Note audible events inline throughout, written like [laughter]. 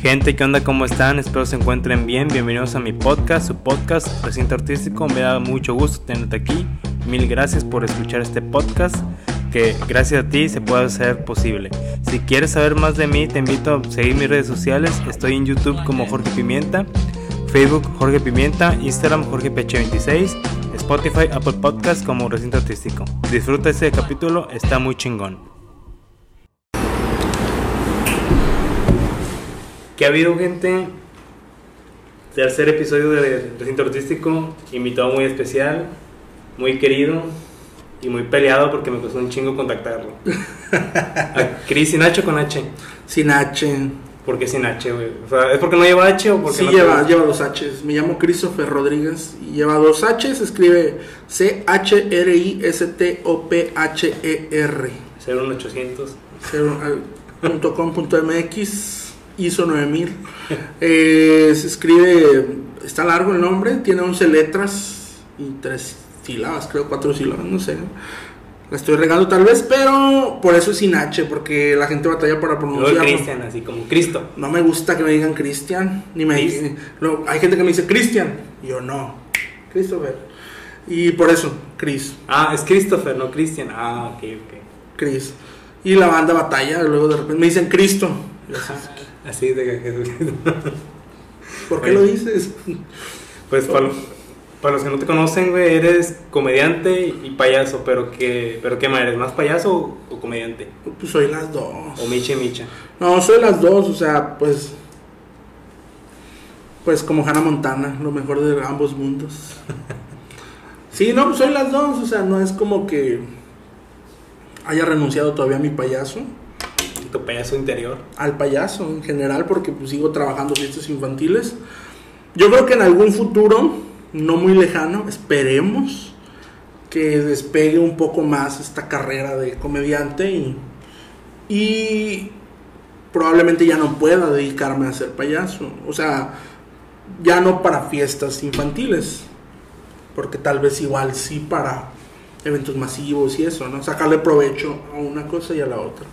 Gente, ¿qué onda? ¿Cómo están? Espero se encuentren bien. Bienvenidos a mi podcast, su podcast Recinto Artístico. Me da mucho gusto tenerte aquí. Mil gracias por escuchar este podcast que gracias a ti se puede hacer posible. Si quieres saber más de mí, te invito a seguir mis redes sociales. Estoy en YouTube como Jorge Pimienta, Facebook Jorge Pimienta, Instagram Jorge Peche26, Spotify, Apple Podcast como Recinto Artístico. Disfruta este capítulo, está muy chingón. ¿Qué ha habido, gente? Tercer episodio de Recinto Artístico, invitado muy especial, muy querido y muy peleado porque me costó un chingo contactarlo. A Cris sin H o con H. Sin H. ¿Por qué sin H, güey? O sea, ¿es porque no lleva H o porque Sí, no lleva, lleva dos H's. Me llamo Christopher Rodríguez y lleva dos H's. Escribe C-H-R-I-S-T-O-P-H-E-R. 01800. Cero, al- punto com punto MX, ISO 9000. Eh, se escribe, está largo el nombre, tiene 11 letras y tres sílabas, creo, cuatro sílabas, no sé. La estoy regando tal vez, pero por eso es sin H, porque la gente batalla para pronunciarlo. Cristian, así como Cristo. No me gusta que me digan Cristian, ni me Chris. no, hay gente que me dice Cristian, yo no, Christopher. Y por eso, Chris, Ah, es Christopher, no Cristian. Ah, ok, ok. Chris. Y la banda batalla, luego de repente me dicen Cristo. Así de que. [laughs] ¿Por qué Oye. lo dices? [laughs] Pues para, para los que no te conocen, güey, eres comediante y payaso, pero que, pero qué más eres, más payaso o, o comediante? Pues soy las dos. O micha y micha. No, soy las dos, o sea, pues. Pues como Hannah Montana, lo mejor de ambos mundos. [laughs] Sí, no, pues soy las dos, o sea, no es como que haya renunciado todavía a mi payaso. Tu payaso interior. al payaso en general porque pues, sigo trabajando fiestas infantiles. Yo creo que en algún futuro, no muy lejano, esperemos que despegue un poco más esta carrera de comediante y, y probablemente ya no pueda dedicarme a ser payaso. O sea, ya no para fiestas infantiles, porque tal vez igual sí para eventos masivos y eso, ¿no? Sacarle provecho a una cosa y a la otra.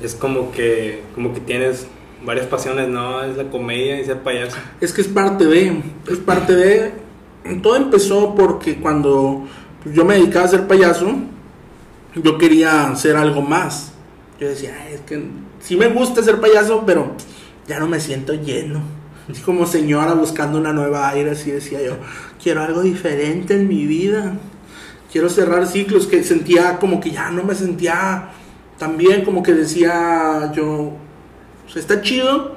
Es como que, como que tienes varias pasiones, ¿no? Es la comedia y ser payaso. Es que es parte de, es parte de, todo empezó porque cuando yo me dedicaba a ser payaso, yo quería hacer algo más. Yo decía, "Ay, es que sí me gusta ser payaso, pero ya no me siento lleno. Así como señora buscando una nueva aire, así decía yo, quiero algo diferente en mi vida. Quiero cerrar ciclos que sentía como que ya no me sentía tan bien, como que decía yo, o sea, está chido,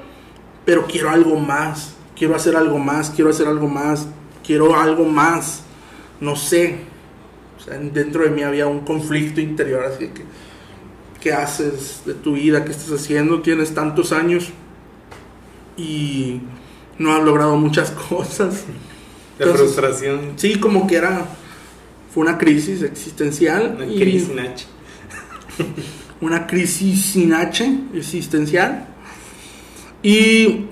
pero quiero algo más, quiero hacer algo más, quiero hacer algo más, quiero algo más, no sé. O sea, dentro de mí había un conflicto interior, así que, ¿qué haces de tu vida? ¿Qué estás haciendo? Tienes tantos años y no has logrado muchas [laughs] cosas. De Entonces, frustración. Sí, como que era, fue una crisis existencial. Una y- crisis H. [laughs] una crisis sin H existencial. Y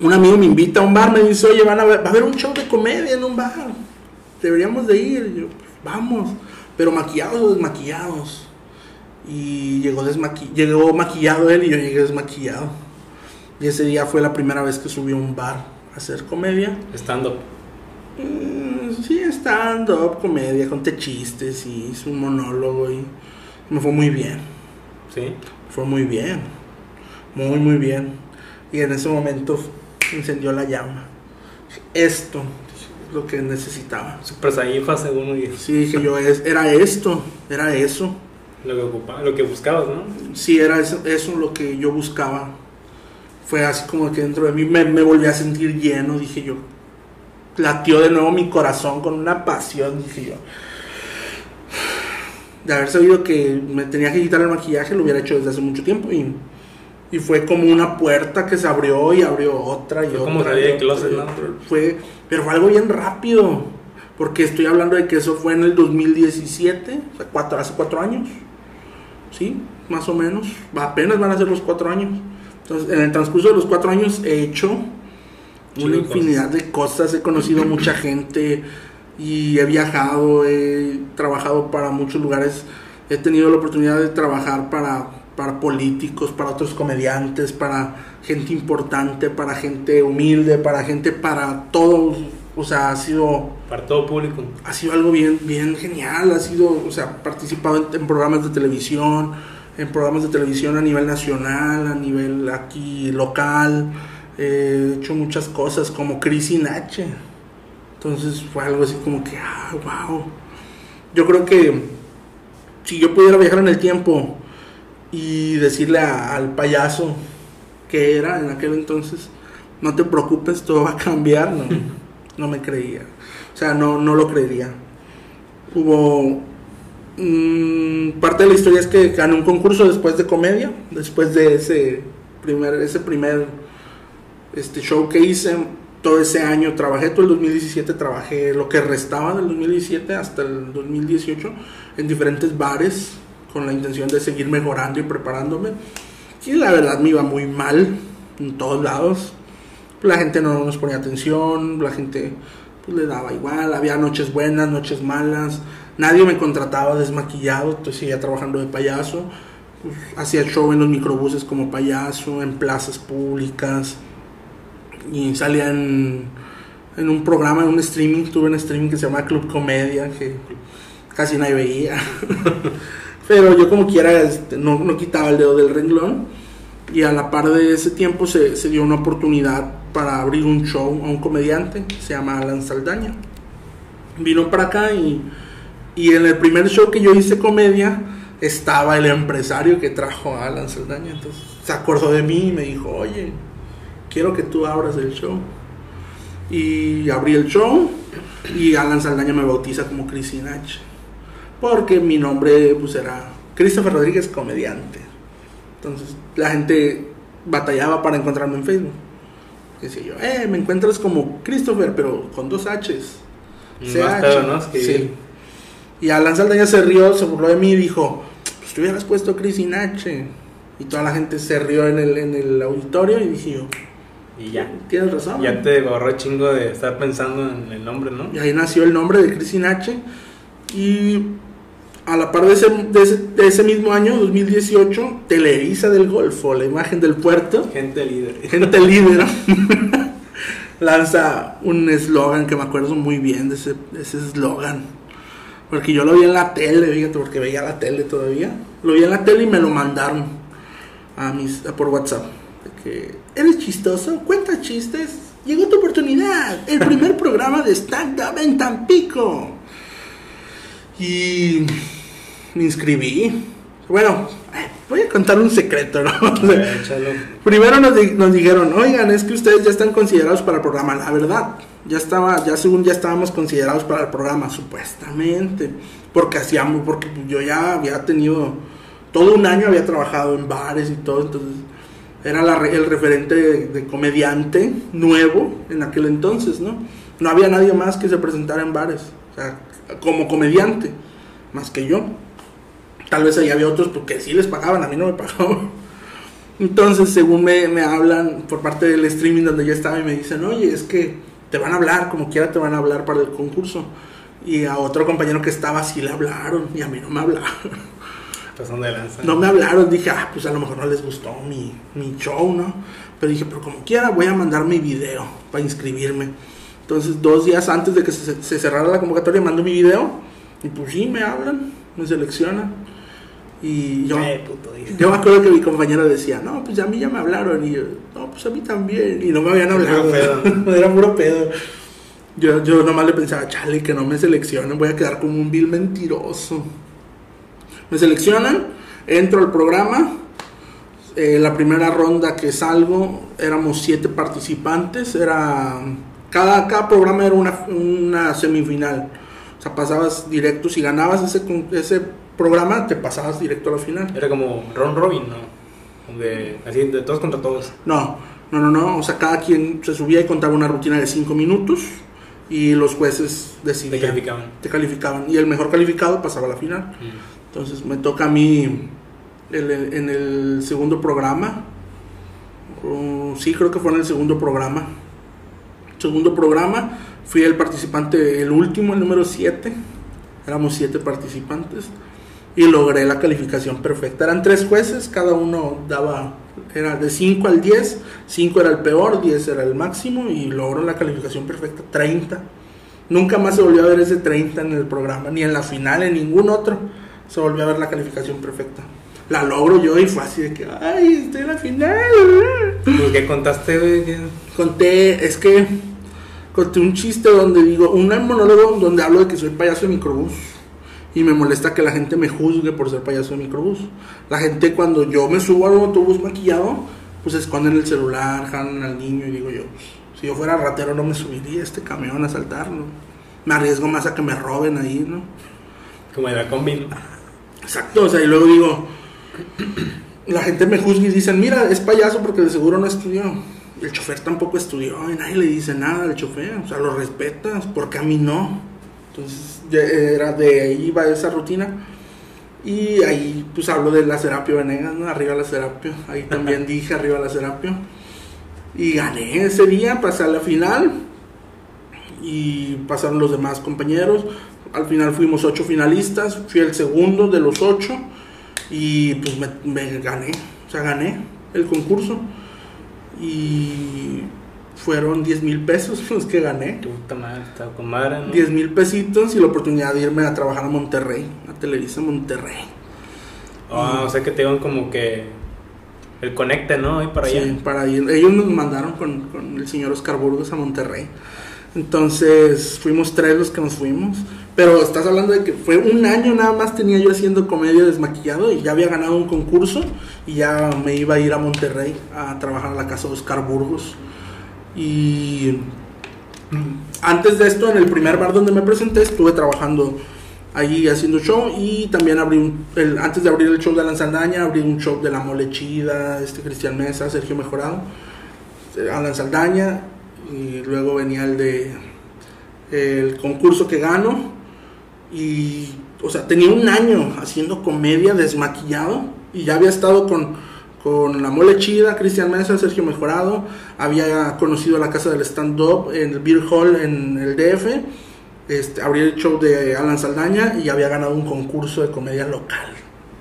un amigo me invita a un bar, me dice, oye, van a ver, va a haber un show de comedia en un bar. Deberíamos de ir. Y yo, "Pues, vamos. Pero maquillados o desmaquillados. Y llegó, desmaqui llegó maquillado él y yo llegué desmaquillado. Y ese día fue la primera vez que subí a un bar a hacer comedia. Estando. Mm, Sí, stand-up, comedia, conté chistes y hice un monólogo y me fue muy bien. ¿Sí? Fue muy bien. Muy, muy bien. Y en ese momento encendió la llama. Esto es lo que necesitaba. Super Saiyan fase 1 y Sí, dije yo, es, era esto, era eso. lo que, ocupaba, lo que buscabas, ¿no? Sí, era eso, eso lo que yo buscaba. Fue así como que dentro de mí me, me volví a sentir lleno, dije yo. Latió de nuevo mi corazón con una pasión, dije yo. De haber sabido que me tenía que quitar el maquillaje, lo hubiera hecho desde hace mucho tiempo. Y, y fue como una puerta que se abrió y abrió otra y Fue otra. como del otra closet, ¿no? Fue, pero fue algo bien rápido. Porque estoy hablando de que eso fue en el 2017, o sea, cuatro, hace cuatro años. ¿sí? Más o menos. Apenas van a ser los cuatro años. Entonces, en el transcurso de los cuatro años he hecho una de infinidad de cosas. He conocido mucha gente y he viajado, he trabajado para muchos lugares. He tenido la oportunidad de trabajar para para políticos, para otros comediantes, para gente importante, para gente humilde, para gente para todos. O sea, ha sido Para todo público. ha sido algo bien, bien genial, ha sido, o sea, participado en, en programas de televisión, en programas de televisión a nivel nacional, a nivel aquí local, eh, he hecho muchas cosas como Chris y Nache. Entonces fue algo así como que, ah, wow. Yo creo que si yo pudiera viajar en el tiempo y decirle al payaso que era en aquel entonces, no te preocupes, todo va a cambiar, no, no me creía. O sea, no, no lo creería. Hubo... mm, parte de la historia es que gané un concurso después de comedia, después de ese primer, ese primer este show que hice. Todo ese año trabajé, todo el 2017 trabajé lo que restaba del 2017 hasta el 2018 en diferentes bares con la intención de seguir mejorando y preparándome. Y la verdad me iba muy mal en todos lados. La gente no nos ponía atención, la gente pues, le daba igual, había noches buenas, noches malas. Nadie me contrataba desmaquillado, entonces seguía trabajando de payaso. Pues, hacía show en los microbuses como payaso, en plazas públicas. Y salía en, en un programa, en un streaming, tuve un streaming que se llama Club Comedia, que casi nadie veía. [laughs] Pero yo como quiera este, no, no quitaba el dedo del renglón. Y a la par de ese tiempo se, se dio una oportunidad para abrir un show a un comediante se llama Alan Saldaña. Vino para acá y, y en el primer show que yo hice comedia estaba el empresario que trajo a Alan Saldaña. Entonces se acordó de mí y me dijo, oye, quiero que tú abras el show. Y abrí el show y Alan Saldaña me bautiza como Chris Sinach. Porque mi nombre pues era Christopher Rodríguez Comediante. Entonces la gente batallaba para encontrarme en Facebook. Decía yo, eh, me encuentras como Christopher, pero con dos H's. CH. ¿no? Es que- Sí. Y Alan Saldaña se rió, se burló de mí y dijo, pues te hubieras puesto Chris Inache. Y toda la gente se rió en el, en el auditorio y dije yo, Y ya. tienes razón. Ya te borró chingo de estar pensando en el nombre, ¿no? Y ahí nació el nombre de Chris Inache. Y a la par de ese, de ese, de ese mismo año, 2018, Televisa del Golfo, la imagen del puerto, Gente líder. gente líder, [laughs] [laughs] lanza un eslogan que me acuerdo muy bien de ese de ese eslogan. Porque yo lo vi en la tele, fíjate, porque veía la tele todavía. Lo vi en la tele y me lo mandaron a mis, a- por WhatsApp. De que, ¿eres chistoso? Cuenta chistes. Llegó tu oportunidad. El primer [laughs] programa de stand-up en Tampico. Y me inscribí. Bueno, eh, voy a contar un secreto, ¿no? Primero nos, di- nos dijeron, oigan, es que ustedes ya están considerados para el programa. La verdad, ya estaba, ya según ya estábamos considerados para el programa, supuestamente. Porque hacíamos, porque yo ya había tenido, todo un año había trabajado en bares y todo, entonces era la el referente de, comediante nuevo en aquel entonces, ¿no? No había nadie más que se presentara en bares, o sea, como comediante, más que yo. Tal vez ahí había otros porque sí les pagaban, a mí no me pagaban. [laughs] Entonces, según me, me hablan por parte del streaming donde yo estaba y me dicen, oye, es que te van a hablar, como quiera te van a hablar para el concurso. Y a otro compañero que estaba sí le hablaron y a mí no me hablaron. [laughs] Pasando de lanza. No me hablaron, dije, ah, pues a lo mejor no les gustó mi, mi show, ¿no? Pero dije, pero como quiera voy a mandar mi video para inscribirme. Entonces, dos días antes de que se, se cerrara la convocatoria, mando mi video y pues sí, me hablan, me seleccionan. Y yo... Eh, puto. Yo me acuerdo que mi compañero decía, no, pues a mí ya me hablaron. Y yo, no, pues a mí también. Y no me habían hablado. pedo. [laughs] Era puro pedo. Yo, yo nomás le pensaba, chale, que no me seleccionen, voy a quedar como un vil mentiroso. Me seleccionan, entro al programa. eh, la primera ronda que salgo, éramos siete participantes. Era, cada, cada programa era una, una semifinal. O sea, pasabas directo. Si ganabas ese, ese programa, te pasabas directo a la final. Era como Ron Robin, ¿no? De, así, de todos contra todos. No, no, no, no. O sea, cada quien se subía y contaba una rutina de 5 minutos y los jueces Te decidían. calificaban. Te calificaban. Y el mejor calificado pasaba a la final. Entonces me toca a mí en el segundo programa. Uh, sí, creo que fue en el segundo programa. Segundo programa. Fui el participante, el último, el número 7. Éramos 7 participantes. y logré la calificación perfecta. Eran tres jueces, cada uno daba, era de 5 al 10, 5 era el peor, 10 era el máximo y logró la calificación perfecta, 30. Nunca más se volvió a ver ese 30 en el programa, ni en la final, en ningún otro se volvió a ver la calificación perfecta. La logro yo y fue así de que, ay, estoy en la final. ¿Por qué contaste, güey? Conté, es que conté un chiste donde digo, un monólogo donde hablo de que soy payaso de microbús. Y me molesta que la gente me juzgue por ser payaso de microbús. La gente cuando yo me subo al autobús maquillado, pues esconden el celular, jalan al niño y digo yo, si yo fuera ratero no me subiría a este camión a saltarlo. Me arriesgo más a que me roben ahí, ¿no? Como era combi. Exacto, o sea, y luego digo, [clears throat] la gente me juzga y dicen, mira, es payaso porque de seguro no estudió. El chofer tampoco estudió y nadie le dice nada al chofer, o sea, lo respetas, porque a mí no. Entonces, ya era de ahí iba esa rutina. Y ahí pues hablo de la Serapio Venegas, ¿no? Arriba la Serapio. Ahí también [laughs] dije arriba la Serapio. Y gané ese día, pasé a la final. Y pasaron los demás compañeros. Al final fuimos ocho finalistas. Fui el segundo de los ocho. Y pues me, me gané. O sea, gané el concurso. Y fueron 10 mil pesos [laughs] los que gané. Puta madre, estaba con madre, ¿no? 10 mil pesitos y la oportunidad de irme a trabajar a Monterrey, a Televisa Monterrey. Ah, o sea que te iban como que el conecte, ¿no? Ahí para allá. Sí, para ir. Ellos nos mandaron con, con el señor Oscar Burgos a Monterrey. Entonces fuimos tres los que nos fuimos. Pero estás hablando de que fue un año nada más tenía yo haciendo comedia desmaquillado y ya había ganado un concurso y ya me iba a ir a Monterrey a trabajar a la casa de Oscar Burgos. Y antes de esto, en el primer bar donde me presenté, estuve trabajando allí haciendo show y también abrí un, el- antes de abrir el show de Alan Saldaña, abrí un show de La Mole Chida, este Cristian Mesa, Sergio Mejorado, eh, Alan Saldaña y luego venía el de el concurso que gano y o sea, tenía un año haciendo comedia desmaquillado y ya había estado con, con La Mole Chida, Cristian Mesa, Sergio Mejorado, había conocido la casa del stand-up en el Beer Hall en el DF, este, abrí el show de Alan Saldaña y había ganado un concurso de comedia local,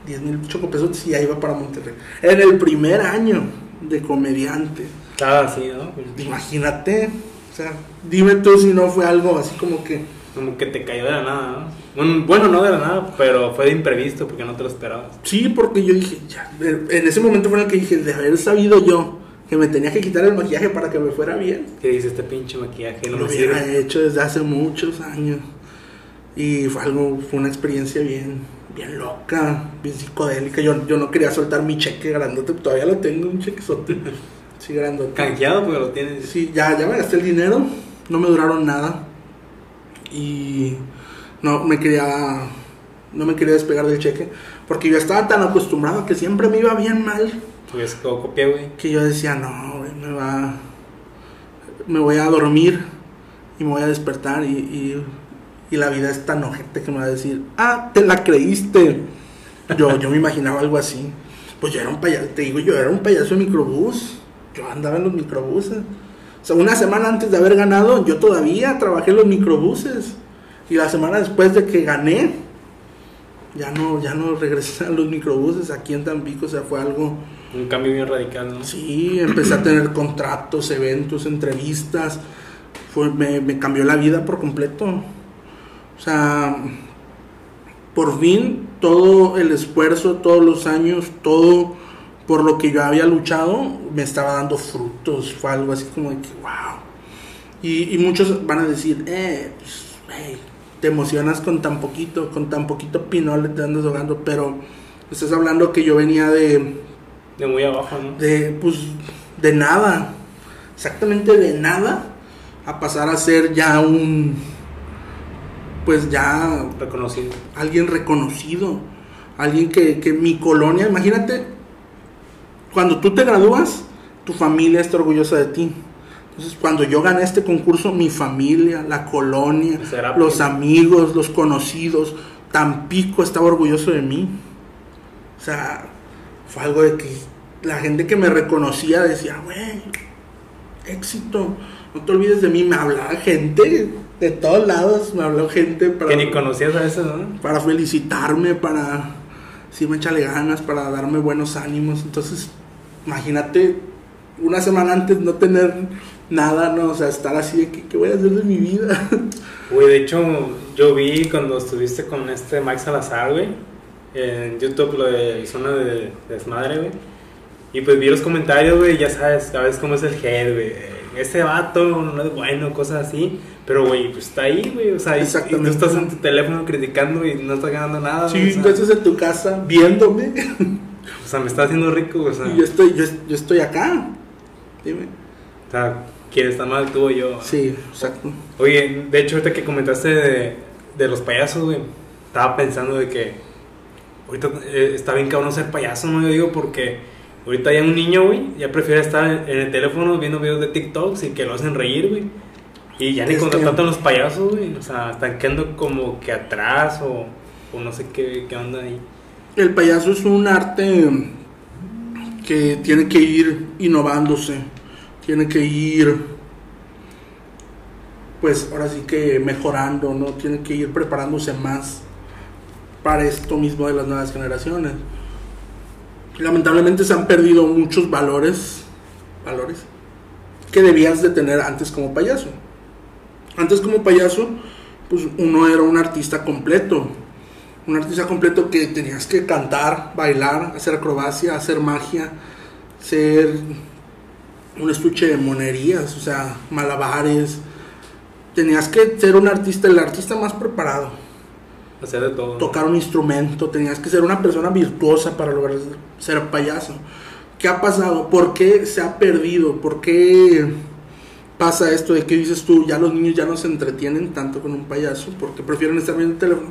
10 mil chocopesos y ya iba para Monterrey. En el primer año de comediante, Ah, sí, ¿no? Imagínate, o sea, dime tú si no fue algo así como que... Como que te cayó de la nada, ¿no? Bueno, Bueno, no de la nada, pero fue de imprevisto porque no te lo esperabas. Sí, porque yo dije, ya, en ese momento fue en el que dije, de haber sabido yo que me tenía que quitar el maquillaje para que me fuera bien, ¿Qué dice este pinche maquillaje? No lo me hubiera sirve. hecho desde hace muchos años. Y fue algo, fue una experiencia bien, bien loca, bien psicodélica. Yo, yo no quería soltar mi cheque grandote, todavía lo tengo, un chequezote. [laughs] Sí, grandote. Canjeado porque lo tienes. Sí, ya, ya me gasté el dinero, no me duraron nada. Y no me quería, no me quería despegar del cheque, porque yo estaba tan acostumbrado que siempre me iba bien mal, copia, güey. que yo decía, no, güey, me va, me voy a dormir y me voy a despertar y, y, y la vida es tan ojete que me va a decir, ah, te la creíste. Yo, yo me imaginaba algo así. Pues yo era un payaso, te digo, yo era un payaso de microbús. Yo andaba en los microbuses. O sea, una semana antes de haber ganado, yo todavía trabajé en los microbuses. Y la semana después de que gané, ya no, ya no regresé a los microbuses aquí en Tampico. O sea, fue algo... Un cambio bien radical, ¿no? Sí, empecé a tener contratos, eventos, entrevistas. Fue, me, me cambió la vida por completo. O sea, por fin todo el esfuerzo, todos los años, todo por lo que yo había luchado, me estaba dando frutos. Fue algo así como de que, wow. Y, y muchos van a decir, eh, pues, hey, te emocionas con tan poquito, con tan poquito pinole te andas ahogando, pero estás hablando que yo venía de, De muy abajo, ¿no? de pues de nada exactamente de nada a pasar a ser ya un pues ya Reconocido. alguien reconocido alguien que, que mi colonia imagínate cuando tú te gradúas tu familia está orgullosa de ti entonces cuando yo gané este concurso mi familia la colonia los amigos los conocidos Tampico estaba orgulloso de mí o sea fue algo de que la gente que me reconocía decía, güey, éxito, no te olvides de mí. Me hablaba gente de todos lados, me habló gente para, Que ni conocías a veces, ¿no? para felicitarme, para, sí me echale ganas para darme buenos ánimos. Entonces, imagínate una semana antes no tener nada, ¿no? O sea, estar así de que, ¿qué voy a hacer de mi vida? [laughs] Güey, de hecho, yo vi cuando estuviste con este Mike Salazar, güey, en YouTube, lo de Zona de Desmadre, güey. Y pues vi los comentarios, güey, ya sabes, sabes cómo es el head, güey. Este vato no es bueno, cosas así. Pero, güey, pues está ahí, güey. O sea, y, y tú estás en tu teléfono criticando y no estás ganando nada. Sí, tú estás en tu casa viéndome. [laughs] o sea, me está haciendo rico, o sea. Y yo estoy, yo, yo estoy acá. Dime. O sea, ¿quién está mal, tú o yo? Sí, exacto. Oye, de hecho, ahorita que comentaste de, de los payasos, güey, estaba pensando de que ahorita eh, está bien cabrón ser payaso, ¿no? Yo digo porque ahorita ya un niño, güey, ya prefiere estar en el teléfono viendo videos de TikToks y que lo hacen reír, güey. Y ya ni que- tratan los payasos, güey. O sea, están quedando como que atrás o, o no sé qué, qué onda ahí. El payaso es un arte que tiene que ir innovándose, tiene que ir, pues ahora sí que mejorando, ¿no? Tiene que ir preparándose más para esto mismo de las nuevas generaciones. Lamentablemente se han perdido muchos valores, valores que debías de tener antes como payaso. Antes como payaso, pues uno era un artista completo, un artista completo que tenías que cantar, bailar, hacer acrobacia, hacer magia, ser un estuche de monerías, o sea, malabares. Tenías que ser un artista, el artista más preparado. Hacer de todo. Tocar un instrumento, tenías que ser una persona virtuosa para lograr ser payaso. ¿Qué ha pasado? ¿Por qué se ha perdido? ¿Por qué pasa esto de que dices tú, ya los niños ya no se entretienen tanto con un payaso porque prefieren estar viendo el teléfono?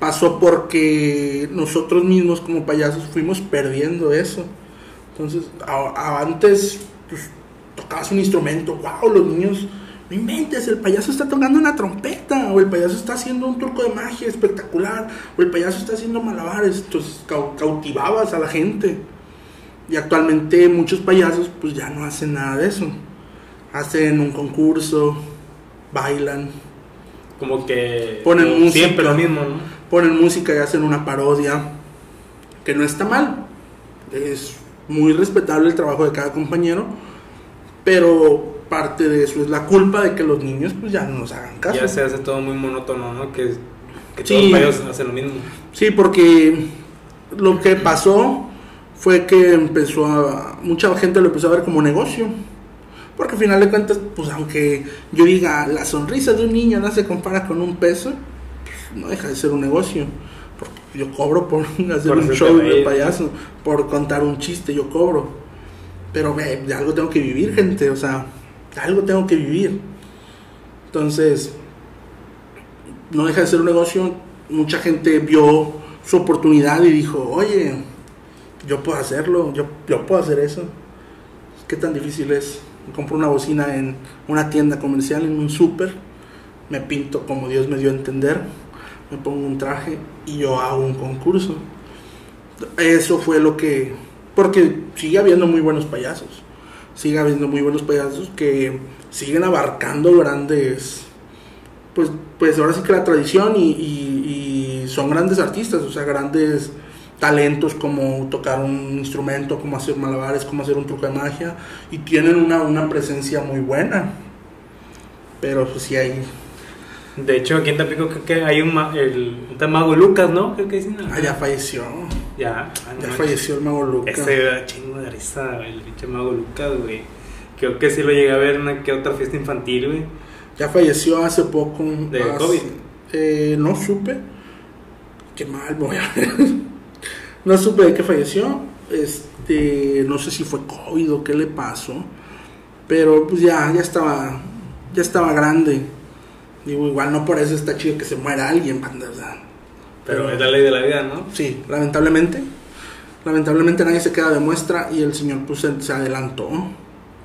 Pasó porque nosotros mismos como payasos fuimos perdiendo eso. Entonces, a- a- antes pues, tocabas un instrumento, wow, los niños, no inventes, el payaso está tocando una trompeta, o el payaso está haciendo un truco de magia espectacular, o el payaso está haciendo malabares, entonces cau- cautivabas a la gente. Y actualmente muchos payasos pues ya no hacen nada de eso. Hacen un concurso, bailan, Como que. Ponen como música. Siempre lo mismo, ¿no? ponen música y hacen una parodia, que no está mal. Es muy respetable el trabajo de cada compañero, pero parte de eso es la culpa de que los niños pues ya no nos hagan caso. Ya se hace todo muy monótono, ¿no? Que, que Sí. todos los payasos hacen lo mismo. Sí, porque lo que pasó fue que empezó a. Mucha gente lo empezó a ver como negocio. Porque al final de cuentas, pues aunque yo diga la sonrisa de un niño no se compara con un peso, pues, no deja de ser un negocio. Porque yo cobro por [laughs] hacer Por un show de payaso, por contar un chiste, yo cobro. Pero de algo tengo que vivir, gente. O sea, algo tengo que vivir. Entonces, no deja de ser un negocio. Mucha gente vio su oportunidad y dijo, oye, yo puedo hacerlo, yo, yo puedo hacer eso. ¿Qué tan difícil es? Compro una bocina en una tienda comercial, en un súper, me pinto como Dios me dio a entender, me pongo un traje y yo hago un concurso. Eso fue lo que... Porque sigue habiendo muy buenos payasos. Sigue habiendo muy buenos payasos que siguen abarcando grandes pues, pues ahora sí que la tradición y, y- y son grandes artistas, o sea, grandes talentos como tocar un instrumento, como hacer malabares, como hacer un truco de magia y tienen una, una presencia muy buena. Pero pues sí hay... De hecho, aquí en Tampico creo que hay un, ma- el, un mago Lucas, ¿no? Creo que dicen. Ah, ya falleció. Ya, ah, no Ya falleció el mago Luca. Ese era chingo de risa, el pinche mago Lucas, güey. Creo que sí lo llegué a ver en una que otra fiesta infantil, güey. Ya falleció hace poco. ¿De hace- COVID? eh, no supe. Qué mal, voy a ver. [laughs] no supe de qué falleció. Este, no sé si fue COVID o qué le pasó. Pero pues ya, ya estaba, ya estaba grande. Digo, igual no por eso está chido que se muera alguien, banda, o sea, Pero es la ley de la vida, ¿no? Sí, lamentablemente. Lamentablemente nadie se queda de muestra y el señor pues se, adelantó.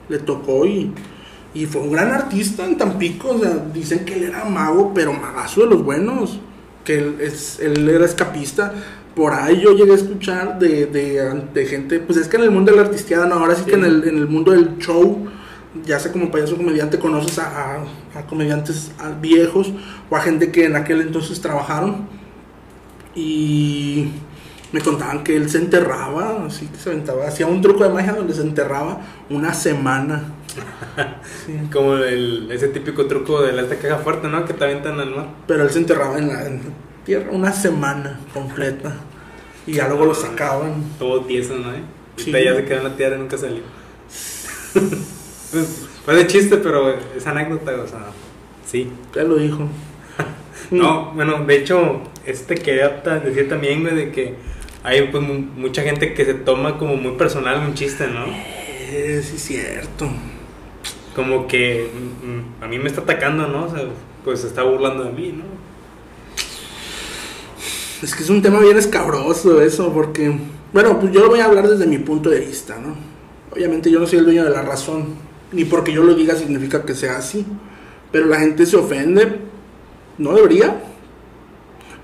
Le tocó y, y fue un gran artista en Tampico. O sea, dicen que él era mago, pero magazo de los buenos. Que él, es, él era escapista. Por ahí yo llegué a escuchar de, de, de gente, pues es que en el mundo de la artisteada, no, ahora sí, que en el, en el mundo del show, ya sea como payaso comediante, conoces a, a- a comediantes a- viejos o a gente que en aquel entonces trabajaron y me contaban que él se enterraba, así que se aventaba, hacía un truco de magia donde se enterraba una semana. [laughs] Sí. Como el, ese típico truco de la esta caja fuerte, ¿no? Que te aventan al mar. Pero él se enterraba en la, en la tierra una semana completa. Y ya luego lo sacaban. Todo tieso, ¿no? Y sí. ya se quedó en la tierra y nunca salió. [laughs] pues, fue de chiste, pero esa anécdota, o sea, sí. Ya lo dijo. No, bueno, de hecho, este quería decir también, güey, de que hay pues mucha gente que se toma como muy personal un chiste, ¿no? Eh, sí, cierto. Como que mm, a mí me está atacando, ¿no? O sea, pues se está burlando de mí, ¿no? Es que es un tema bien escabroso eso, porque, bueno, pues yo lo voy a hablar desde mi punto de vista, ¿no? Obviamente yo no soy el dueño de la razón, ni porque yo lo diga significa que sea así, pero la gente se ofende, no debería,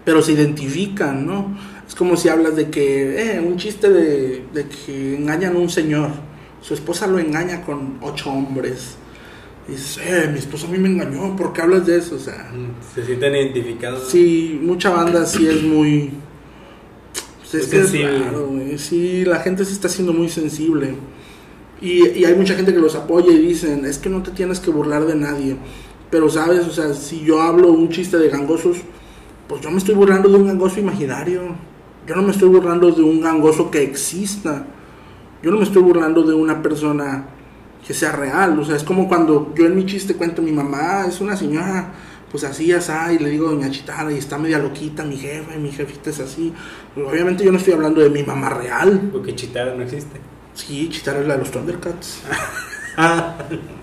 pero se identifican, ¿no? Es como si hablas de que, eh, un chiste de, de que engañan a un señor, su esposa lo engaña con ocho hombres. Y dices, eh, mi esposa a mí me engañó, ¿por qué hablas de eso? O sea, se sienten identificados. Sí, mucha banda sí es muy. Pues es que sensible. Es raro, Sí, la gente se está haciendo muy sensible. Y, y, hay mucha gente que los apoya y dicen, es que no te tienes que burlar de nadie. Pero sabes, o sea, si yo hablo un chiste de gangosos, pues yo me estoy burlando de un gangoso imaginario. Yo no me estoy burlando de un gangoso que exista. Yo no me estoy burlando de una persona que sea real. O sea, es como cuando yo en mi chiste cuento, mi mamá es una señora, pues así, así, y le digo doña Chitara, y está media loquita, mi jefa, y mi jefita es así. Obviamente yo no estoy hablando de mi mamá real. Porque Chitara no existe. Sí, Chitara es la de los Thundercats. [laughs]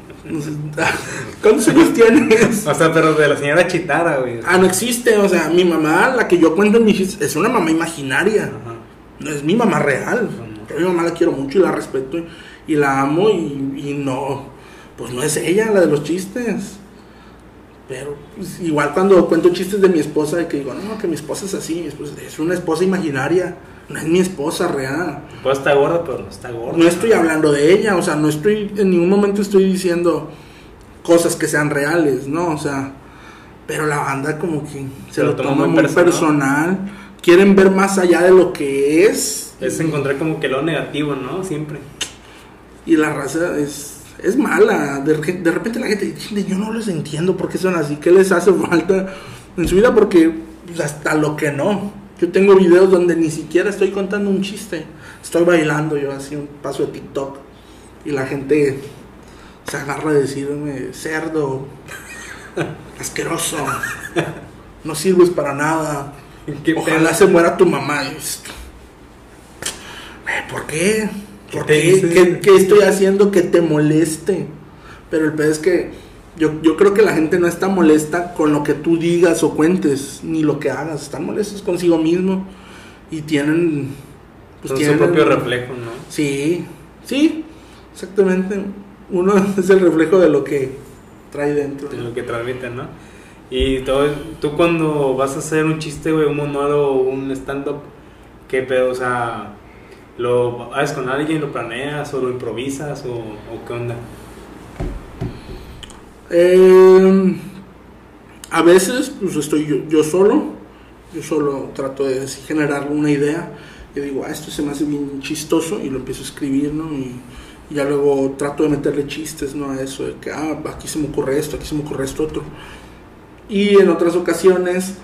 ah. [laughs] ¿Cuántos años tienes? O sea, pero de la señora Chitara, güey. Ah, no existe. O sea, mi mamá, la que yo cuento en mi chiste, es una mamá imaginaria. No es mi mamá real. Pero mi mamá la quiero mucho y la respeto y la amo y, no, pues no es ella la de los chistes. Pero pues, igual cuando cuento chistes de mi esposa, de que digo, no, que mi esposa es así, es una esposa imaginaria, no es mi esposa real. Pues está gorda, pero no está gorda. No estoy hablando de ella, o sea, no estoy, en ningún momento estoy diciendo cosas que sean reales, ¿no? O sea, pero la banda como que se, lo, toma muy personal. personal. Quieren ver más allá de lo que es. Es encontrar como que lo negativo, ¿no? Siempre. Y la raza es, es mala. De, de repente la gente dice, yo no les entiendo por qué son así, qué les hace [laughs] falta en su vida, porque pues, hasta lo que no. Yo tengo videos donde ni siquiera estoy contando un chiste, estoy bailando yo así un paso de TikTok y la gente se agarra a decirme, cerdo, [laughs] asqueroso, no sirves para nada, ojalá se muera tu mamá. ¿Por qué? ¿Por qué? ¿Qué, estoy haciendo que te moleste? Pero el peor es que yo, yo, creo que la gente no está molesta con lo que tú digas o cuentes, ni lo que hagas. Están molestos consigo mismo y tienen... Pues, tienen, su propio reflejo, ¿no? Sí, sí, exactamente. Uno [laughs] es el reflejo de lo que trae dentro. De lo que transmite, ¿no? Y todo, tú cuando vas a hacer un chiste, güey, un monólogo, un stand-up, ¿qué pedo? O sea, ¿Lo haces con alguien, lo planeas o lo improvisas o, qué onda? Eh, a veces pues estoy yo, solo, yo solo trato de generar una idea y digo, ah, esto se me hace bien chistoso y lo empiezo a escribir, ¿no? Y, ya luego trato de meterle chistes, ¿no? A eso de que, ah, aquí se me ocurre esto, aquí se me ocurre esto otro. Y en otras ocasiones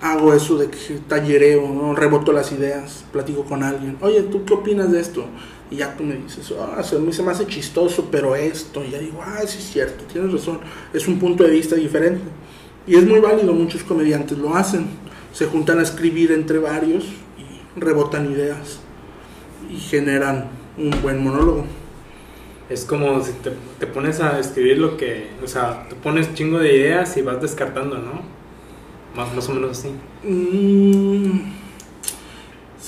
hago eso de que tallereo, ¿no? reboto las ideas, platico con alguien, oye, ¿tú qué opinas de esto? Y ya tú me dices, ah, se me hace chistoso, pero esto, y ya digo, ah, sí es cierto, tienes razón, es un punto de vista diferente. Y es muy válido, muchos comediantes lo hacen, se juntan a escribir entre varios y rebotan ideas y generan un buen monólogo. Es como si te, te pones a escribir lo que, o sea, te pones chingo de ideas y vas descartando, ¿no? Más, más o menos así. Mm,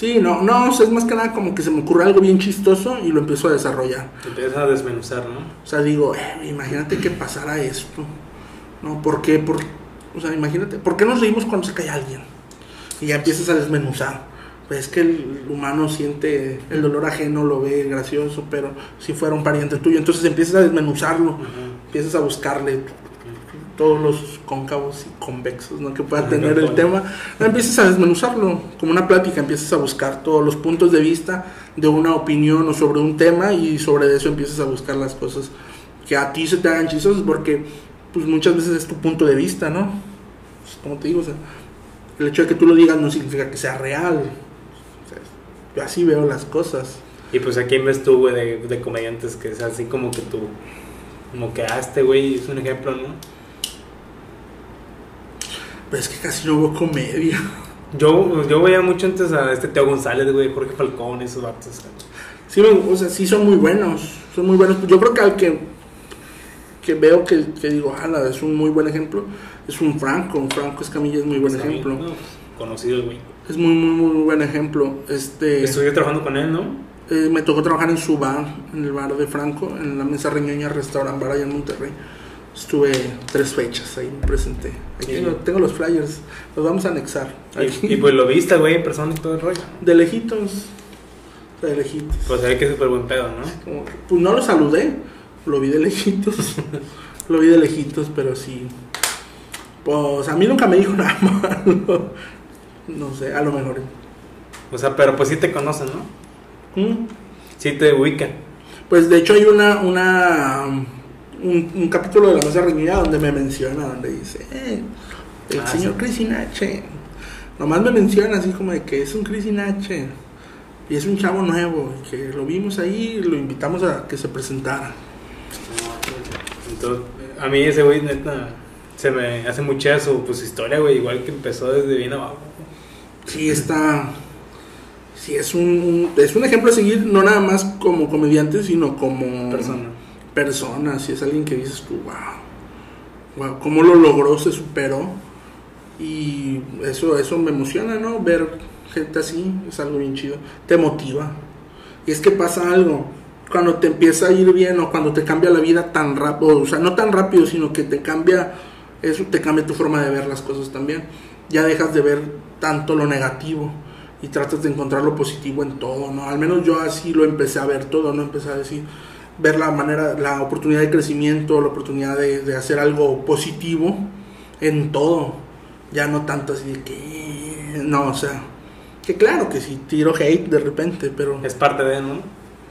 sí, no, no, es más que nada como que se me ocurre algo bien chistoso y lo empiezo a desarrollar. Te empiezas a desmenuzar, ¿no? O sea, digo, eh, imagínate que pasara esto. ¿No? ¿Por qué? Por, o sea, imagínate, ¿por qué nos reímos cuando se cae alguien? Y ya empiezas a desmenuzar. Pues es que el humano siente el dolor ajeno, lo ve gracioso, pero si fuera un pariente tuyo, entonces empiezas a desmenuzarlo, empiezas a buscarle todos los cóncavos y convexos ¿no? que pueda tener el tema, empiezas a desmenuzarlo como una plática, empiezas a buscar todos los puntos de vista de una opinión o sobre un tema y sobre eso empiezas a buscar las cosas que a ti se te hagan chistosas porque pues muchas veces es tu punto de vista, ¿no? Pues, como te digo, o sea, el hecho de que tú lo digas no significa que sea real. O sea, yo así veo las cosas. Y pues aquí ves tú, güey, de, de comediantes que es así como que tú, como que ah, este güey es un ejemplo, ¿no? Pero es que casi no hubo comedia. Yo, yo veía mucho antes a este Teo González, güey, Jorge Falcón, esos vatos. Sí, o sea, sí son muy buenos. Son muy buenos. Yo creo que al que, que veo que, que digo, ala, es un muy buen ejemplo, es un Franco. Un Franco Escamilla es muy buen ejemplo. no, conocido, güey. Es muy, muy, muy buen ejemplo. Este, Estuve trabajando con él, ¿no? eh, me tocó trabajar en su bar, en el bar de Franco, en la mesa reñoña Restaurant Bar allá en Monterrey. Estuve tres fechas ahí, me presenté. Aquí Sí. tengo, los flyers, los vamos a anexar. Y, y, pues lo viste, güey, en persona y todo el rollo. De lejitos. De lejitos. Pues ve que súper buen pedo, ¿no? Como pues no lo saludé, lo vi de lejitos. [laughs] lo vi de lejitos, pero sí. Pues a mí nunca me dijo [laughs] nada malo. No sé, a lo mejor. O sea, pero pues sí te conocen, ¿no? ¿Mm? Sí te ubican. Pues de hecho hay una, una un, un capítulo de la mesa reñida donde me menciona, donde dice, eh, el Ah, señor sí. Crisinache. Nomás me menciona así como de que es un Crisinache. Y es un chavo nuevo, y que lo vimos ahí y lo invitamos a que se presentara. Entonces, a mí ese güey, neta, se me hace mucha su pues, historia, güey, igual que empezó desde bien abajo. Sí, está. Sí, es un, un- es un ejemplo a seguir, no nada más como comediante, sino como Persona. Persona. Si es alguien que dices tú, wow, wow, cómo lo logró, se superó. Y eso, eso me emociona, ¿no? Ver gente así es algo bien chido. Te motiva. Y es que pasa algo. Cuando te empieza a ir bien o cuando te cambia la vida tan rápido, o sea, no tan rápido, sino que te cambia, eso te cambia tu forma de ver las cosas también. Ya dejas de ver tanto lo negativo y tratas de encontrar lo positivo en todo, ¿no? Al menos yo así lo empecé a ver todo, ¿no? Empecé a decir, ver la manera, la oportunidad de crecimiento, la oportunidad de, de hacer algo positivo en todo. Ya no tanto así de que, no, o sea, que claro que sí, tiro hate de repente, pero Es parte de, ¿no?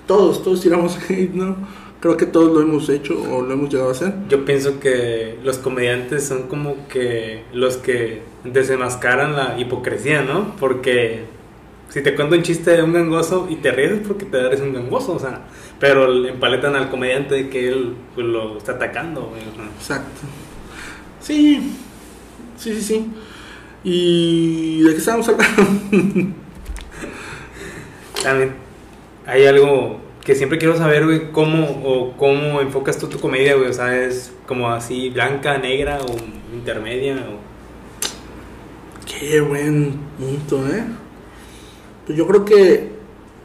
todos, todos tiramos [laughs] hate, ¿no? Creo que todos lo hemos hecho o lo hemos llegado a hacer. Yo pienso que los comediantes son como que los que desenmascaran la hipocresía, ¿no? Porque si te cuento un chiste de un gangoso y te ríes es porque te eres un gangoso, o sea, pero empaletan al comediante de que él pues, lo está atacando, güey. Exacto. Sí, sí, sí, sí. ¿Y de qué estábamos hablando? [laughs] También hay algo que siempre quiero saber, güey, cómo o cómo enfocas tú tu comedia, güey, o sea, es como así blanca, negra o intermedia o Qué buen punto, ¿eh? Pues yo creo que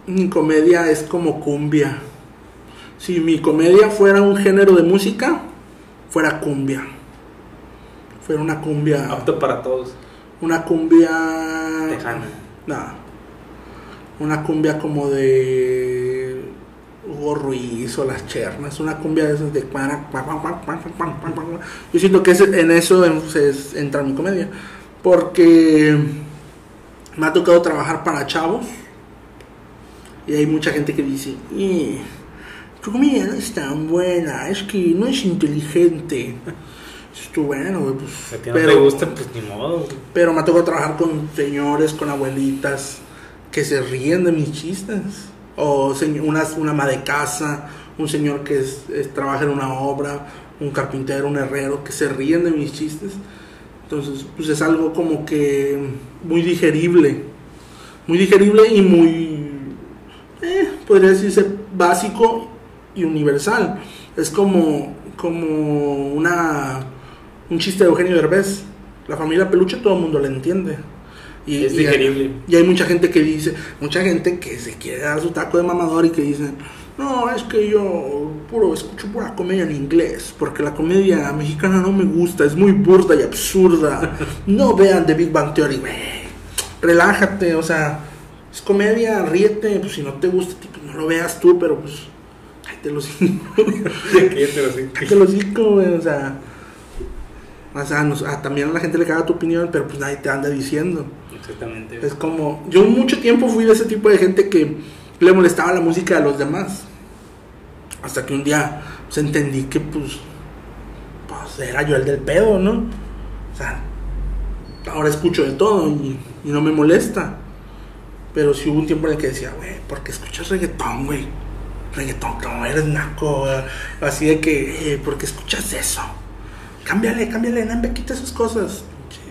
mi comedia es como cumbia. Si mi comedia fuera un género de música, fuera cumbia. Fuera una cumbia. apto para todos. Una cumbia. Tejana. Nada. Una cumbia como de. Hugo Ruiz o las chernas. Una cumbia de esas de. Yo siento que en eso es- entra mi comedia. Porque me ha tocado trabajar para chavos. Y hay mucha gente que dice: "Eh, Tu comedia no es tan buena, es que no es inteligente. Tú, bueno, güey, pues. Si a ti no te gusta, pues ni modo. güey. Pero me ha tocado trabajar con señores, con abuelitas que se ríen de mis chistes. O una, una ama de casa, un señor que es- es- trabaja en una obra, un carpintero, un herrero, que se ríen de mis chistes. Entonces, pues es algo como que muy digerible. Muy digerible y muy, eh, podría decirse, básico y universal. Es como, como una, un chiste de Eugenio Derbez. La familia peluche todo el mundo le entiende. Y, Es y- digerible. y hay mucha gente que dice, mucha gente que se quiere dar su taco de mamador y que dice, no, es que yo puro escucho pura comedia en inglés, porque la comedia mexicana no me gusta, es muy burda y absurda. No vean The Big Bang Theory, güey. Relájate, o sea, es comedia, ríete, pues si no te gusta, tipo, no lo veas tú, pero pues, los Cállate los hijos. Cállate los hocico, güey, o sea. O sea, nos- a- también a la gente le caga tu opinión, pero pues nadie te anda diciendo. Exactamente. Es como, yo mucho tiempo fui de ese tipo de gente que le molestaba la música de los demás. Hasta que un día pues, entendí que pues, pues era yo el del pedo, ¿no? O sea, ahora escucho de todo y, y no me molesta. Pero sí hubo un tiempo en el que decía, güey, ¿por qué escuchas reggaetón, güey? Reggaetón, no, eres naco. güey". Así de que, eh, ¿por qué escuchas eso? Cámbiale, cámbiale, no me quita esas cosas.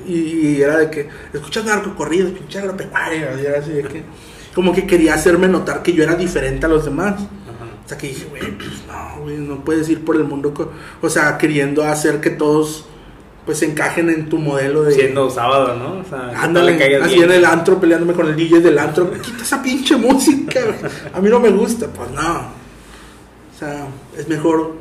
Y, era de que, escuchas narcocorridos, pinche agropecuario. Y era así de que, como que quería hacerme notar que yo era diferente a los demás. Ajá. O sea que dije, güey, pues no, güey, no puedes ir por el mundo, o sea, queriendo hacer que todos, pues, encajen en tu modelo de... Siendo sábado, ¿no? O sea, Ándale, así bien. en el antro peleándome con el DJ del antro. Quita esa pinche música. A mí no me gusta, pues no. O sea, es mejor.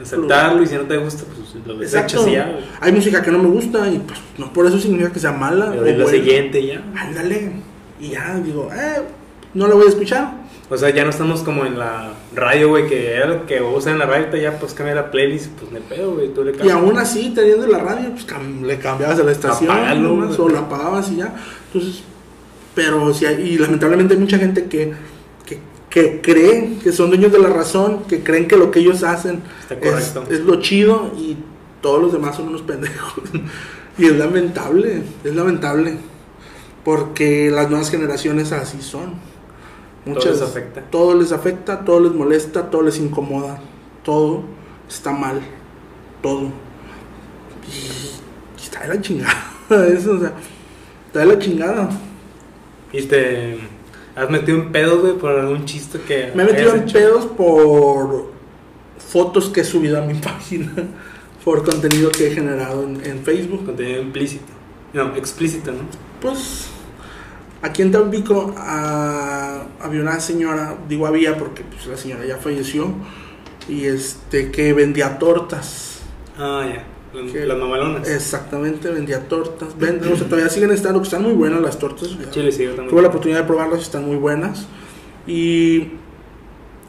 Aceptarlo y si no te gusta, pues lo desechas ya. Hay música que no me gusta y pues no por eso significa que sea mala. Pero o es buena. siguiente ya. Ándale. Y ya digo, eh, no la voy a escuchar. O sea, ya no estamos como en la radio, güey, que era lo que usan en la radio, ya pues cambia la playlist, pues me pedo, güey, tú le Y cambias. aún así, teniendo la radio, pues cam- le cambiabas a la estación, nomás, güey. o la apagabas y ya. Entonces, pero sí, y lamentablemente hay mucha gente que, que, que cree que son dueños de la razón, que creen que lo que ellos hacen es, es lo chido y todos los demás son unos pendejos. [laughs] y es lamentable, es lamentable, porque las nuevas generaciones así son. Todo les afecta. Todo les afecta, todo les molesta, todo les incomoda, todo está mal, todo. Y está de la chingada, [laughs] eso, o sea, está de la chingada. Y te has metido en pedos, güey, por algún chiste que Me he metido en hecho? pedos por fotos que he subido a mi [laughs] página, por contenido que he generado en, en Facebook. Contenido implícito. No, explícito, ¿no? Pues aquí en Tampico había una señora, digo había porque pues, la señora ya falleció, y este que vendía tortas. Ah, ya. Las- Que- Las mamalonas. Exactamente, vendía tortas. Venden, o sea, todavía siguen estando, que están muy buenas las tortas. Chile sí, también. Tuve la oportunidad de probarlas están muy buenas. Y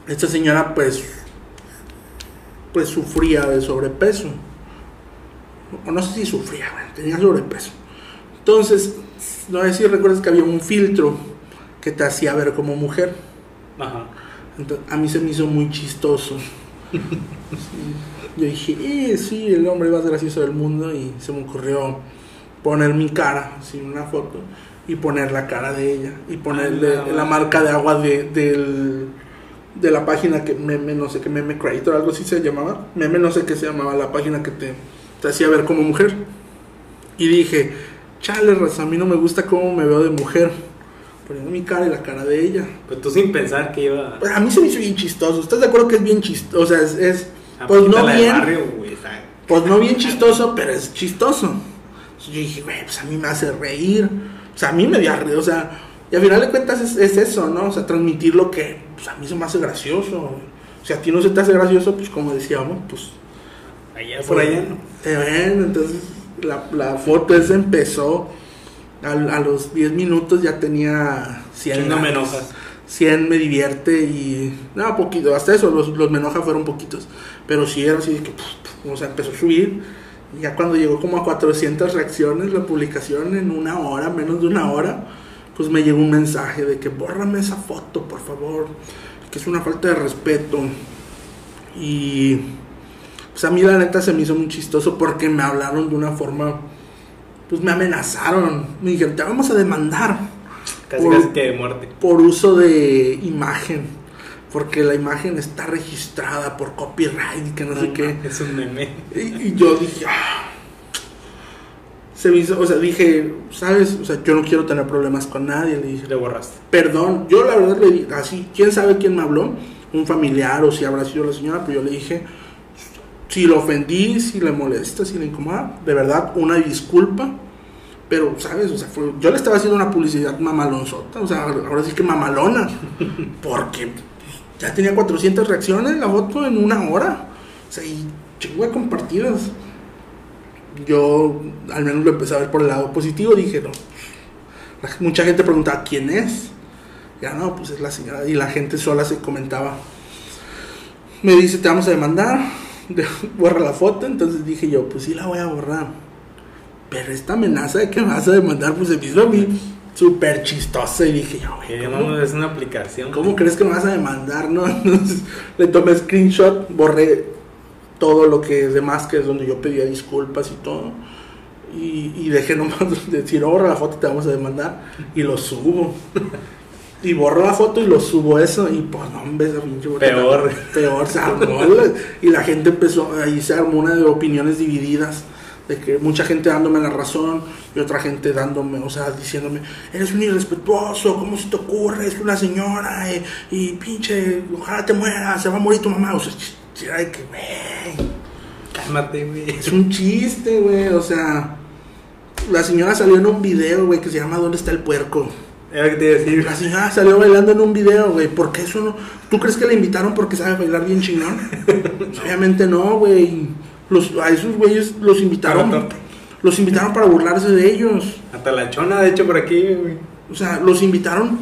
esta señora pues pues sufría de sobrepeso. O no sé si sufría, bueno, tenía sobrepeso. Entonces, no sé si recuerdas que había un filtro que te hacía ver como mujer. Ajá. Entonces, a mí se me hizo muy chistoso. Sí. [laughs] Yo dije, eh, sí, el hombre más gracioso del mundo y se me ocurrió poner mi cara, así una foto, y poner la cara de ella, y ponerle Ah, la marca de agua de, del, de la página que meme, no sé qué, meme creator, algo así se llamaba, meme no sé qué se llamaba, la página que te, te hacía ver como mujer. Y dije, chale, raza, a mí no me gusta cómo me veo de mujer, poniendo mi cara y la cara de ella. Pues tú sin pensar que iba Pues a mí se me hizo bien chistoso. ¿Estás de acuerdo que es bien chistoso? O sea, es, pues no bien, barrio, güey. está- pues no bien chistoso, pero es chistoso. Entonces yo dije, güey, pues a mí me hace reír. O sea, a mí me dio reír. O sea, y al final de cuentas es, es eso, ¿no? O sea, transmitir lo que pues, a mí se me hace gracioso. O sea, a ti no se te hace gracioso, pues como decíamos, pues Allá por allá, ¿no? te ven. Entonces la, la foto esa empezó. al- A, los 10 minutos ya tenía 100 No me likes. enojas. 100 me divierte y. No, poquito, hasta eso, los, los me enoja fueron poquitos. Pero sí era así de que. o sea, empezó a subir. Y ya cuando llegó como a 400 reacciones la publicación en una hora, menos de una hora, pues me llegó un mensaje de que bórrame esa foto, por favor. Que es una falta de respeto. Y. Pues a mí la neta se me hizo muy chistoso porque me hablaron de una forma. Pues me amenazaron. Me dijeron, te vamos a demandar Casi, Por- casi que de muerte. por uso de imagen, porque la imagen está registrada por copyright y que no sé qué. Es un meme. Y, y yo dije, "Ah". se me hizo, o sea, dije, ¿sabes? O sea, yo no quiero tener problemas con nadie. Le dije, Le borraste. perdón, yo la verdad le dije, así, quién sabe quién me habló, un familiar o si habrá sido la señora, pero yo le dije, si lo ofendí, si le molesta, si le incomoda, de verdad, una disculpa. Pero, ¿sabes? O sea, fue- yo le estaba haciendo una publicidad mamalonzota, o sea, ahora sí que mamalona, [laughs] porque ya tenía 400 reacciones la foto en una hora, o sea, y chingo de compartidas. Yo al menos lo empecé a ver por el lado positivo, dije, no, la- mucha gente preguntaba quién es. Ya no, pues es la señora. Y la gente sola se comentaba. Me dice, te vamos a demandar. De- Borra la foto. Entonces dije yo, pues sí la voy a borrar. Pero esta amenaza de que me vas a demandar, pues se me hizo a mí súper chistosa. Y dije, yo, güey, ¿cómo, no, es una aplicación. cómo crees que me vas a demandar, no? [laughs] Entonces le tomé screenshot, borré todo lo que demás, que es donde yo pedía disculpas y todo. Y, y dejé nomás [laughs] decir, borra la foto, te vamos a demandar. Y lo subo. Y borro la foto y lo subo eso. Y pues no, hombre, esa pinche Peor. Peor, se armó. [laughs] Y la gente empezó, ahí se armó una de opiniones divididas. De que mucha gente dándome la razón y otra gente dándome, o sea, diciéndome, eres un irrespetuoso, ¿cómo se te ocurre? Es una señora eh, y pinche, ojalá te mueras, se va a morir tu mamá. O sea, ay, que, güey. Cálmate, güey. Es un chiste, güey. O sea, la señora salió en un video, güey, que se llama ¿Dónde está el puerco? Era que te iba a decir. La señora salió bailando en un video, güey. ¿Por qué eso no? ¿Tú crees que la invitaron porque sabe bailar bien chingón? [laughs] Obviamente no, güey. Los, a esos güeyes los invitaron. Los invitaron para burlarse de ellos. Hasta la chona, de hecho, por aquí, güey. O sea, los invitaron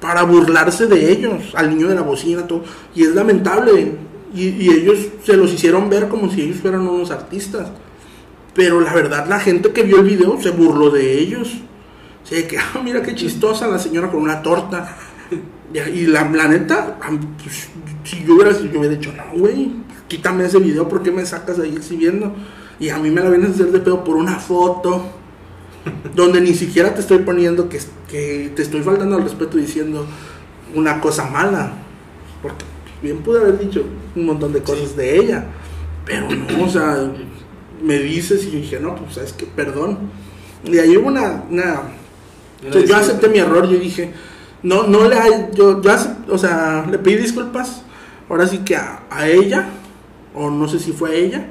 para burlarse de ellos, al niño de la bocina, todo. Y es lamentable. Y, y ellos se los hicieron ver como si ellos fueran unos artistas. Pero la verdad, la gente que vio el video se burló de ellos. Sea, que, ah, mira qué chistosa la señora con una torta. Y, la, la neta, pues, si yo hubiera, yo hubiera dicho, no, güey, quítame ese video, ¿por qué me sacas ahí exhibiendo? Y a mí me la vienes a hacer de pedo por una foto donde ni siquiera te estoy poniendo que, que te estoy faltando al respeto diciendo una cosa mala. Porque bien pude haber dicho un montón de cosas de ella. Pero no, o sea, me dices y yo dije, no, pues sabes que perdón. Y ahí hubo una sea, yo acepté mi error, yo dije, no, no le hay, yo, yo acep- o sea, le pedí disculpas, ahora sí que a, a ella, o no sé si fue a ella,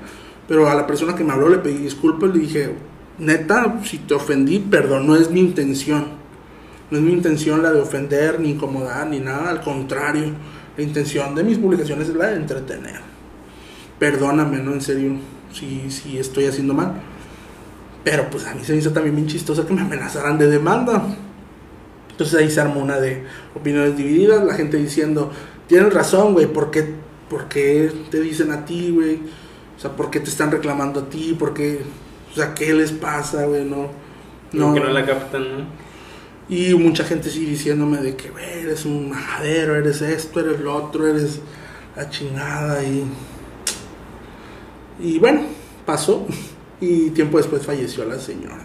pero a la persona que me habló le pedí disculpas, le dije, neta, si te ofendí, perdón, no es mi intención, no es mi intención la de ofender, ni incomodar, ni nada, al contrario, la intención de mis publicaciones es la de entretener. Perdóname, no, en serio, si, si estoy haciendo mal. Pero pues a mí se me hizo también bien chistoso que me amenazaran de demanda. Entonces ahí se armó una de opiniones divididas, la gente diciendo, tienes razón, güey, ¿por qué, por qué te dicen a ti, güey? O sea, ¿por qué te están reclamando a ti? ¿Por qué? O sea, ¿qué les pasa, güey? No, No, que no la captan, ¿no? Y mucha gente sí diciéndome de que, güey, eres un majadero, eres esto, eres lo otro, eres la chingada y... Y bueno, pasó y tiempo después falleció la señora.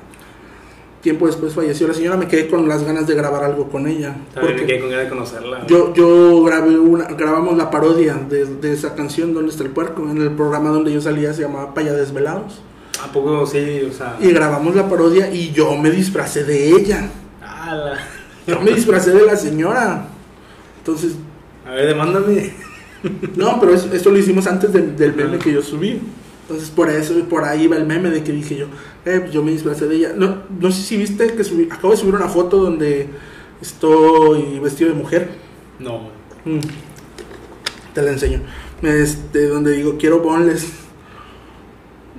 Tiempo después falleció la señora, me quedé con las ganas de grabar algo con ella. También me quedé con ganas de conocerla. yo, yo grabé una, grabamos la parodia de, de esa canción, ¿Dónde está el puerco? En el programa donde yo salía se llamaba Paya Desvelados. ¿A poco sí? O sea. Y grabamos la parodia y yo me disfracé de ella. La- Yo me disfracé de la señora. Entonces, A ver, demándame. no, pero eso, esto lo hicimos antes de- del meme Ah. que yo subí. Entonces, por eso, por ahí va el meme de que dije yo, eh, pues yo me disfracé de ella. No, no sé si viste que subí, acabo de subir una foto donde estoy vestido de mujer. No. Mm. Te la enseño. Este, donde digo, quiero bonles.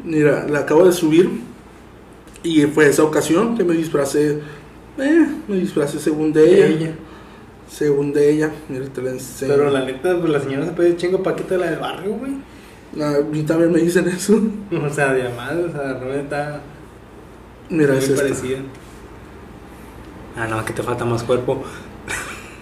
Mira, la acabo de subir. Y fue esa ocasión que me disfracé. Eh, me disfracé según de ella. Según de ella. Mira, te la enseño. Pero la neta, pues la señora se puede chingo paquita la del barrio, güey. A mí también me dicen eso. [laughs] O sea, de amada, o sea, realmente está Mira, muy es esta. parecida. Ah, no, que te falta más cuerpo. [laughs]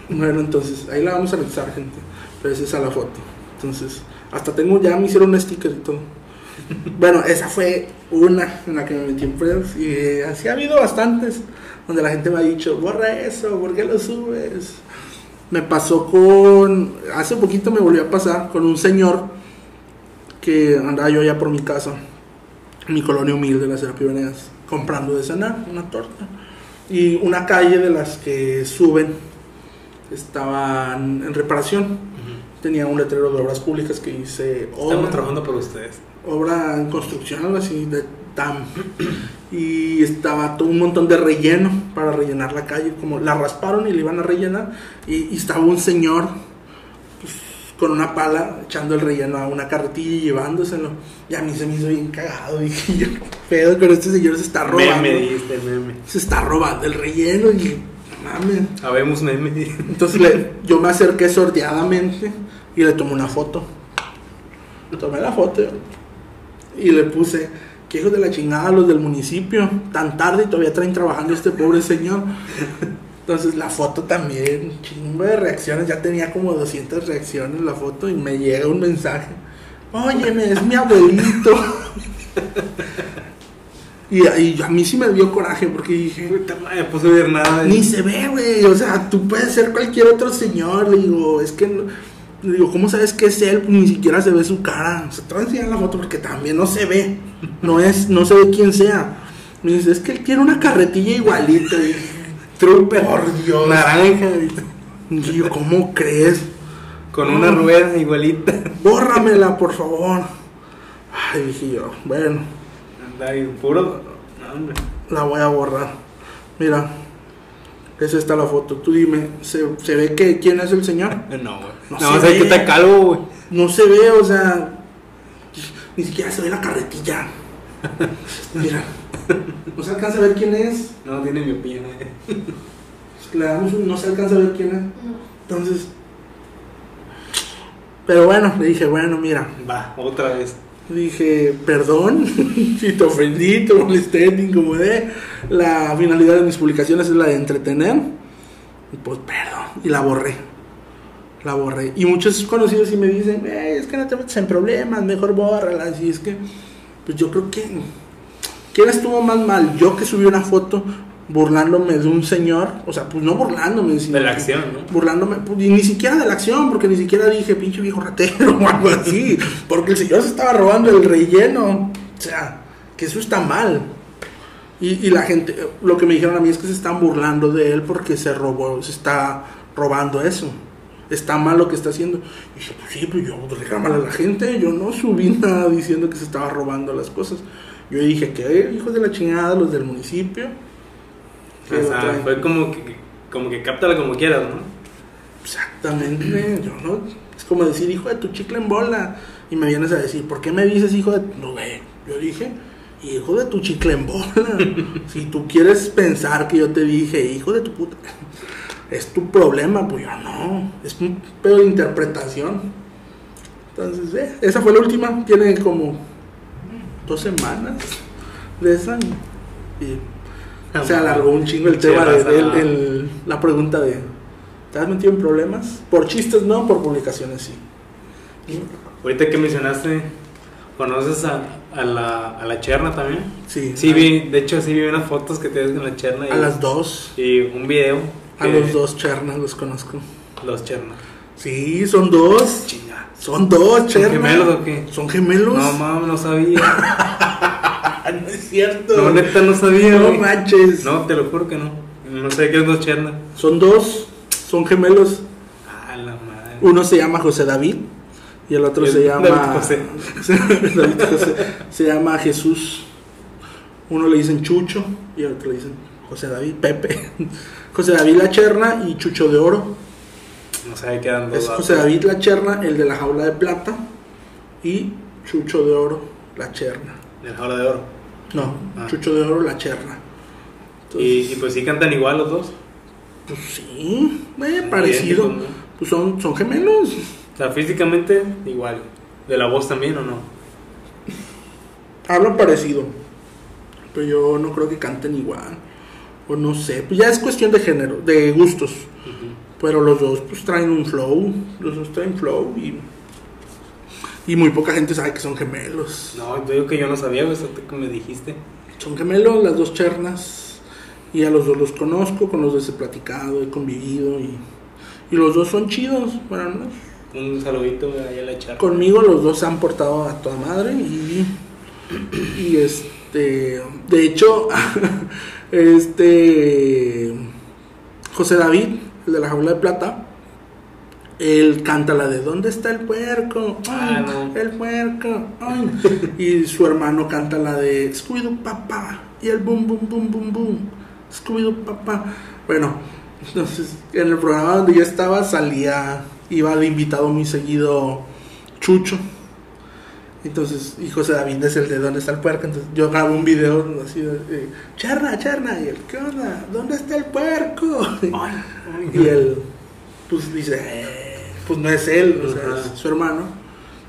Bueno, entonces, ahí la vamos a anexar, gente. Pero esa es a la foto. Entonces, hasta tengo, ya me hicieron un sticker y todo. [laughs] Bueno, esa fue una en la que me metí en Friends. Y eh, así ha habido bastantes. Donde la gente me ha dicho, borra eso, ¿por qué lo subes? Me pasó con. Hace poquito me volvió a pasar con un señor que andaba yo allá por mi casa, en mi colonia humilde de la Serapio Venegas, comprando de cenar una torta. Y una calle de las que suben estaban en reparación. Tenía un letrero de obras públicas que dice Estamos obra, trabajando por ustedes. obra en construcción, algo así, de TAM. Y estaba todo un montón de relleno para rellenar la calle. Como la rasparon y le iban a rellenar. Y, y estaba un señor con una pala echando el relleno a una carretilla y llevándoselo. Y a mí se me hizo bien cagado. Dije yo, "¿Qué pedo, pero este señor se está robando. Meme, dijiste, meme. Se está robando el relleno y mames. Habemos meme. Entonces le- yo me acerqué sordeadamente y le tomé una foto. Tomé la foto y le puse, que hijos de la chingada los del municipio, tan tarde y todavía traen trabajando este pobre señor. Entonces la foto también, chingo de reacciones, ya tenía como 200 reacciones la foto y me llega un mensaje. Óyeme, es mi abuelito. [laughs] y, y a mí sí me dio coraje porque dije, pues no ver nada. ni se ve, güey. O sea, tú puedes ser cualquier otro señor. Le digo, es que. no- le digo, ¿cómo sabes que es él? Pues ni siquiera se ve su cara. O sea, te voy a enseñar la foto porque también no se ve. No es, no se ve quién sea. Me dice, es que él tiene una carretilla igualita. Y dije, Trooper. Por Dios. Naranja. Y yo, ¿cómo crees? Con una rueda igualita. Bórramela, por favor. Ay, dije yo, bueno, Anda ahí, puro. Hombre. la voy a borrar. Mira, esa está la foto. Tú dime, ¿se, se ve que quién es el señor? No, güey. No No, se ve. que está calvo, güey. No se ve, o sea, ni siquiera se ve la carretilla. [laughs] Mira, [laughs] no se alcanza a ver quién es. No, tiene miopía. Le damos un- no se alcanza a ver quién es. Entonces, pero bueno, le dije, bueno, mira, Va, otra vez. dije, perdón [laughs] si te ofendí, te molesté, te incomodé. La finalidad de mis publicaciones es la de entretener. Y pues, perdón, y la borré. La borré. Y muchos conocidos sí me dicen, "Ey, es que no te metes en problemas, mejor bórrala. Y es que, pues yo creo que, ¿quién estuvo más mal? Yo que subí una foto burlándome de un señor, o sea, pues no burlándome, sino De la acción, ¿no? burlándome, pues, y ni siquiera de la acción, porque ni siquiera dije pinche viejo ratero [laughs] o algo así, porque el señor se estaba robando el relleno, o sea, que eso está mal. Y, y la gente, lo que me dijeron a mí es que se están burlando de él porque se robó, se está robando eso. Está mal lo que está haciendo. Y dije, pues sí, pues yo reclámale a la gente, yo no subí nada diciendo que se estaba robando las cosas. Yo dije que hijos de la chingada, los del municipio. O sea, traen". fue como que, como que cáptala como quieras, ¿no? Exactamente, yo no, es como decir hijo de tu chicle en bola y me vienes a decir, ¿por qué me dices hijo de no güey? Yo dije, hijo de tu chicle en bola. [laughs] si tú quieres pensar que yo te dije, hijo de tu puta, [laughs] es tu problema, pues yo no, es un pedo de interpretación. Entonces, eh, esa fue la última, tiene como dos semanas de esa y se alargó un chingo el tema de, el- la pregunta de ¿te has metido en problemas? Por chistes no, por publicaciones sí. Ahorita que mencionaste, ¿conoces a, a la, a la Cherna también? Sí, Sí, vi, de hecho sí vi unas fotos que tienes con la Cherna y, a las dos, y un video. a los dos chernas los conozco. Los Cherna. Sí, son dos. Son dos ¿Son chernas. gemelos o qué? Son gemelos. No, mames, no sabía. [laughs] No es cierto. No, neta, no sabía, No manches. No, te lo juro que no. No sé qué es los Cherna. Son dos, son gemelos. Ah, la madre. Uno se llama José David y el otro El se llama David José. [laughs] David José. Se llama Jesús. Uno le dicen Chucho y al otro le dicen José David, Pepe. [laughs] José David La Cherna y Chucho de Oro. No sabe qué dan dos Es. José David La Cherna, el de la jaula de plata, y Chucho de Oro, La Cherna. De la jaula de oro. No, Ah. Chucho de Oro, La Cherna. Entonces, Y, y pues sí cantan igual los dos. pues sí, eh, parecido. ¿no? Pues son, son gemelos. O sea, físicamente igual. ¿De la voz también o no? Hablan parecido. Pero yo no creo que canten igual. O no sé. Pues ya es cuestión de género, de gustos. Pero los dos pues traen un flow. Los dos traen flow y. Y muy poca gente sabe que son gemelos. No, yo digo que yo no sabía, eso que me dijiste. Son gemelos, las dos chernas. Y a los dos los conozco, con los dos he platicado, he convivido. Y, y los dos son chidos. Bueno, ¿no? Un saludito ahí a la charla. Conmigo los dos se han portado a toda madre y, y este, de hecho, [laughs] este, José David, el de la jaula de plata, él canta la de ¿Dónde está el puerco? Ay, Ah, no. El puerco. ay". Y su hermano canta la de Scooby-Doo papá y el boom boom boom boom boom. Scooby-Doo papá. Bueno, entonces en el programa donde yo estaba salía, iba de invitado muy seguido Chucho. Entonces, y José David es el de ¿Dónde está el puerco? Entonces yo grabo un video así de, eh, Charna, charna, y él, ¿qué onda? ¿Dónde está el puerco? Y él, pues dice, "Eh", pues no es él, o sea, es su hermano.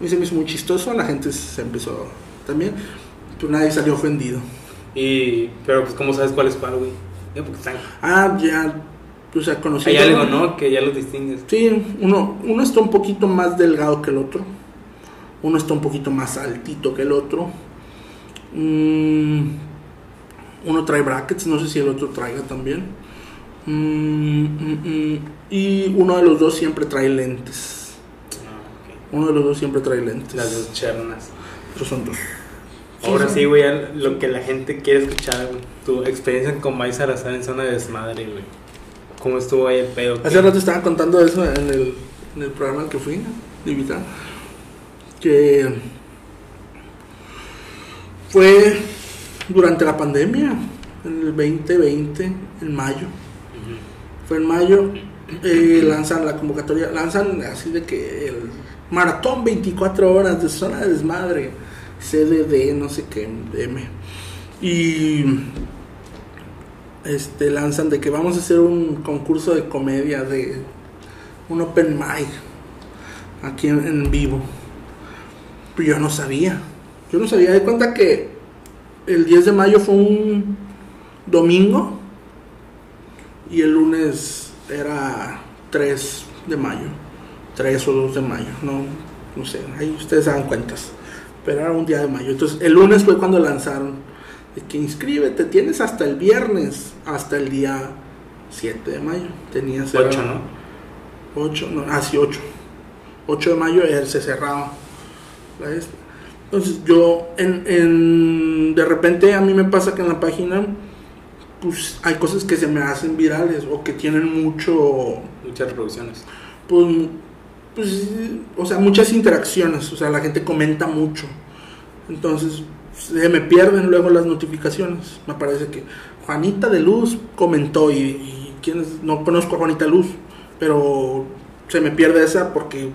Y se me hizo muy chistoso, la gente se empezó también. pues nadie salió ofendido. Y, pero pues, ¿cómo sabes cuál es cuál, güey? Porque están- Ah, ya, o sea, conocí. Hay algo, ¿no? Que ya los distingues. Sí, uno, uno está un poquito más delgado que el otro. Uno está un poquito más altito que el otro. Mm, uno trae brackets, no sé si el otro traiga también. Mm, mm, y uno de los dos siempre trae lentes. Ah, Uno de los dos siempre trae lentes. Las dos chernas. Esos son dos. Ahora sí, güey, lo que la gente quiere escuchar, güey. Tu experiencia con Maíz Salazar en zona de desmadre, güey. ¿Cómo estuvo ahí el pedo? Hace rato estaba contando eso en el, en el programa al que fui de invitado. Que fue durante la pandemia, en el 2020, en mayo. Fue en mayo, eh, lanzan la convocatoria, lanzan así de que el maratón 24 horas de zona de desmadre, CDD, no sé qué, M. Y este lanzan de que vamos a hacer un concurso de comedia de un open mic aquí en, en vivo. Pero yo no sabía. Yo no sabía de cuenta que el 10 de mayo fue un domingo y el lunes era 3 de mayo. 3 o 2 de mayo, no, no sé, ahí ustedes hagan cuentas. Pero era un día de mayo. Entonces el lunes fue cuando lanzaron de que inscríbete, tienes hasta el viernes, hasta el día 7 de mayo. Tenías Ocho, ¿no? 8, no, ah, sí, 8. 8 de mayo se cerraba. La esta. Entonces yo, en, en- de repente a mí me pasa que en la página, pues hay cosas que se me hacen virales o que tienen mucho, Muchas reproducciones. pues, pues, o sea, muchas interacciones, o sea, la gente comenta mucho. Entonces, se me pierden luego las notificaciones. Me parece que Juanita de Luz comentó y, y quién es? no conozco a Juanita Luz, pero se me pierde esa porque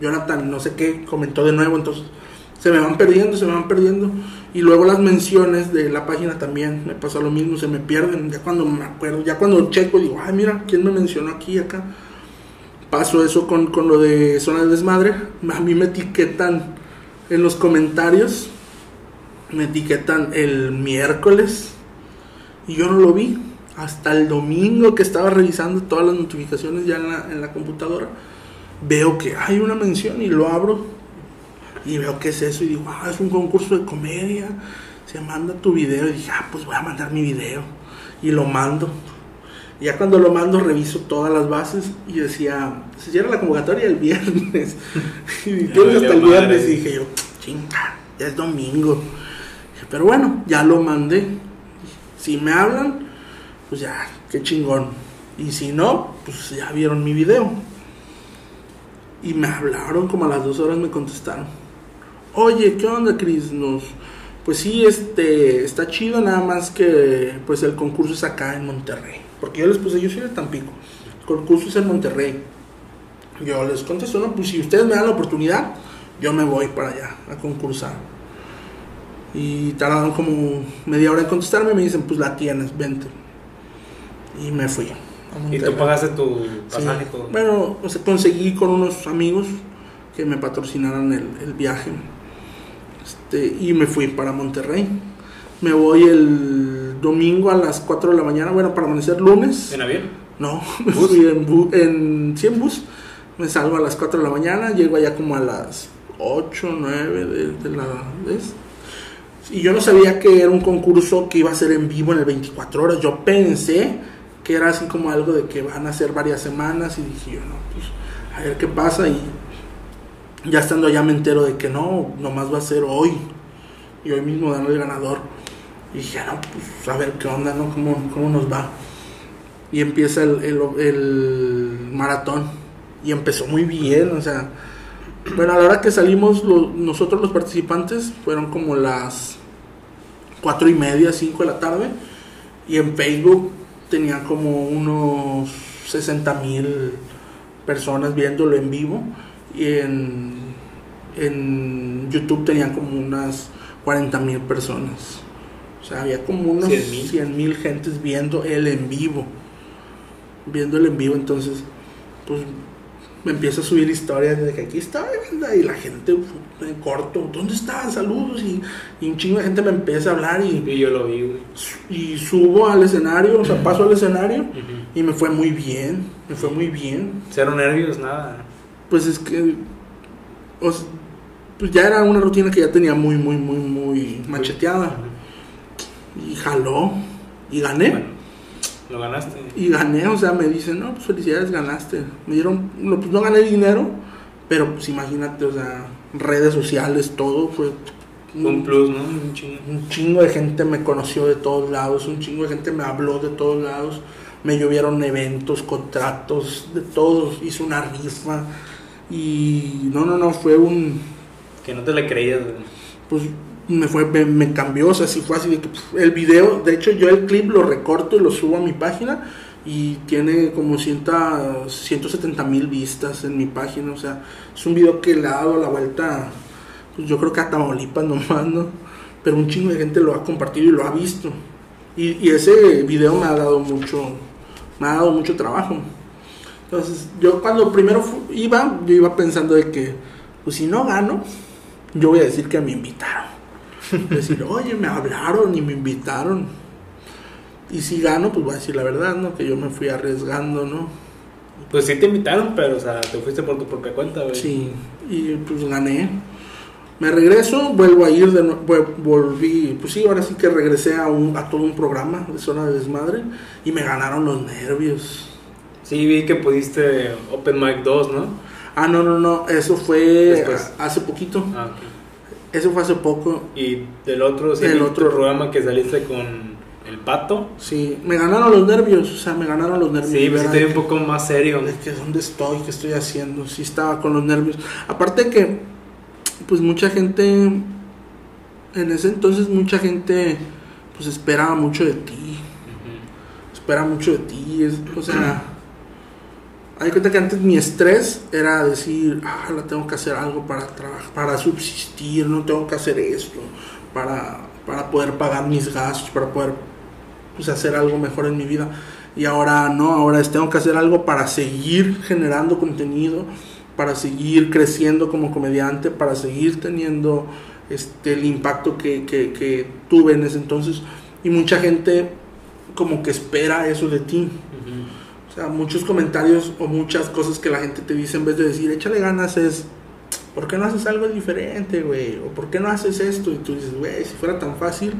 Jonathan no sé qué comentó de nuevo, entonces se me van perdiendo, se me van perdiendo. Y luego las menciones de la página también me pasa lo mismo, se me pierden. Ya cuando me acuerdo, ya cuando checo digo, ay, mira, ¿quién me mencionó aquí, acá? Paso eso con, con lo de zona de desmadre. A mí me etiquetan en los comentarios, me etiquetan el miércoles y yo no lo vi. Hasta el domingo que estaba revisando todas las notificaciones ya en la, en la computadora, veo que hay una mención y lo abro y veo que es eso y digo, ah, es un concurso de comedia, se manda tu video y dije, ah, pues voy a mandar mi video y lo mando. Y ya cuando lo mando reviso todas las bases y decía, se cierra la convocatoria el viernes. [laughs] y tienes hasta el viernes y dije yo, chinga, ya es domingo. Pero bueno, ya lo mandé. Si me hablan, pues ya, qué chingón. Y si no, pues ya vieron mi video. Y me hablaron como a las dos horas me contestaron. Oye, ¿qué onda, Cris? Nos, pues sí, este, está chido, nada más que pues el concurso es acá en Monterrey. Porque yo les puse, yo soy de Tampico. El concurso es en Monterrey. Yo les contesto, no, pues si ustedes me dan la oportunidad, yo me voy para allá a concursar. Y tardaron como media hora en contestarme y me dicen, pues la tienes, vente. Y me fui. Y tú pagaste tu Sí. pasaje, todo. Bueno, o sea, conseguí con unos amigos que me patrocinaran el, el viaje. Este, y me fui para Monterrey. Me voy el domingo a las 4 de la mañana, bueno, para amanecer lunes. ¿En avión? No, [laughs] me ¿Bus? fui en, bu- en, sí, en bus. Me salgo a las 4 de la mañana, llego allá como a las 8, 9 de, de la vez. Y yo no sabía que era un concurso que iba a ser en vivo en el 24 horas. Yo pensé que era así como algo de que van a ser varias semanas y dije yo, no, pues a ver qué pasa. Y ya estando allá me entero de que no, nomás va a ser hoy. Y hoy mismo dan el ganador. Y dije, no, pues a ver qué onda, ¿no? ¿Cómo, cómo nos va? Y empieza el, el, el maratón. Y empezó muy bien, o sea. Bueno, a la hora que salimos, nosotros los participantes fueron como las cuatro y media, 5 de la tarde. Y en Facebook tenía como unos 60 mil personas viéndolo en vivo. Y en, en YouTube tenían como unas 40 mil personas. O sea, había como unos 100,000. 100 mil gentes viendo el en vivo. Viendo el en vivo, entonces, pues me empiezo a subir historias de que aquí estaba banda, y la gente en corto, ¿dónde estaban? Saludos y, y un chingo de gente me empieza a hablar y, Y yo lo vi, güey. y subo al escenario, o sea, paso al escenario y me fue muy bien, me fue muy bien. Cero nervios, nada. Pues es que, o sea, pues ya era una rutina que ya tenía muy, muy, muy, muy macheteada y jaló y gané. Bueno, lo ganaste. Y gané, o sea, me dicen, no, pues felicidades, ganaste. Me dieron, no, pues no gané dinero, pero pues imagínate, o sea, redes sociales, todo fue Un plus, ¿no? Un chingo. un chingo de gente me conoció de todos lados, un chingo de gente me habló de todos lados, me llovieron eventos, contratos, de todos, hice una rifa y no, no, no, fue un, Que no te la creías, güey. pues me fue, me, cambió, o sea, sí fue así de que pf, el video, de hecho yo el clip lo recorto y lo subo a mi página y tiene como 100, 170 mil vistas en mi página, o sea, es un video que le ha dado la vuelta, pues yo creo que a Tamaulipas nomás, ¿no? Pero un chingo de gente lo ha compartido y lo ha visto. Y, y ese video me ha dado mucho, me ha dado mucho trabajo. Entonces, yo cuando primero iba, yo iba pensando de que, pues si no gano, yo voy a decir que me invitaron. Decir, oye, me hablaron y me invitaron. Y si gano, pues voy a decir la verdad, ¿no? Que yo me fui arriesgando, ¿no? Pues sí te invitaron, pero, o sea, te fuiste por tu propia cuenta, güey. Sí, y pues gané. Me regreso, vuelvo a ir, de nue- vu- volví, pues sí, ahora sí que regresé a, un, a todo un programa de zona de desmadre y me ganaron los nervios. Sí, vi que pudiste Open Mic 2, ¿no? Ah, no, no, no, eso fue Después. hace poquito, Ah, ok. Eso fue hace poco, Y del otro, sí, Del vi otro. programa que saliste con el pato. sí, me ganaron los nervios, o sea, me ganaron los nervios. Sí, pues ¿verdad? te vi un poco más serio. de que dónde estoy, qué estoy haciendo, sí estaba con los nervios. Aparte que, pues mucha gente, en ese entonces mucha gente, pues esperaba mucho de ti, Ujú. espera mucho de ti, es, o sea, hay cuenta que antes mi estrés era decir, ah, la tengo que hacer algo para trabajar, para subsistir, no tengo que hacer esto, para, para poder pagar mis gastos, para poder pues, hacer algo mejor en mi vida. Y ahora no, ahora es tengo que hacer algo para seguir generando contenido, para seguir creciendo como comediante, para seguir teniendo este, el impacto que, que, que tuve en ese entonces. Y mucha gente como que espera eso de ti. O sea, muchos comentarios o muchas cosas que la gente te dice en vez de decir, échale ganas, es, ¿por qué no haces algo diferente, güey? ¿O por qué no haces esto? Y tú dices, güey, si fuera tan fácil,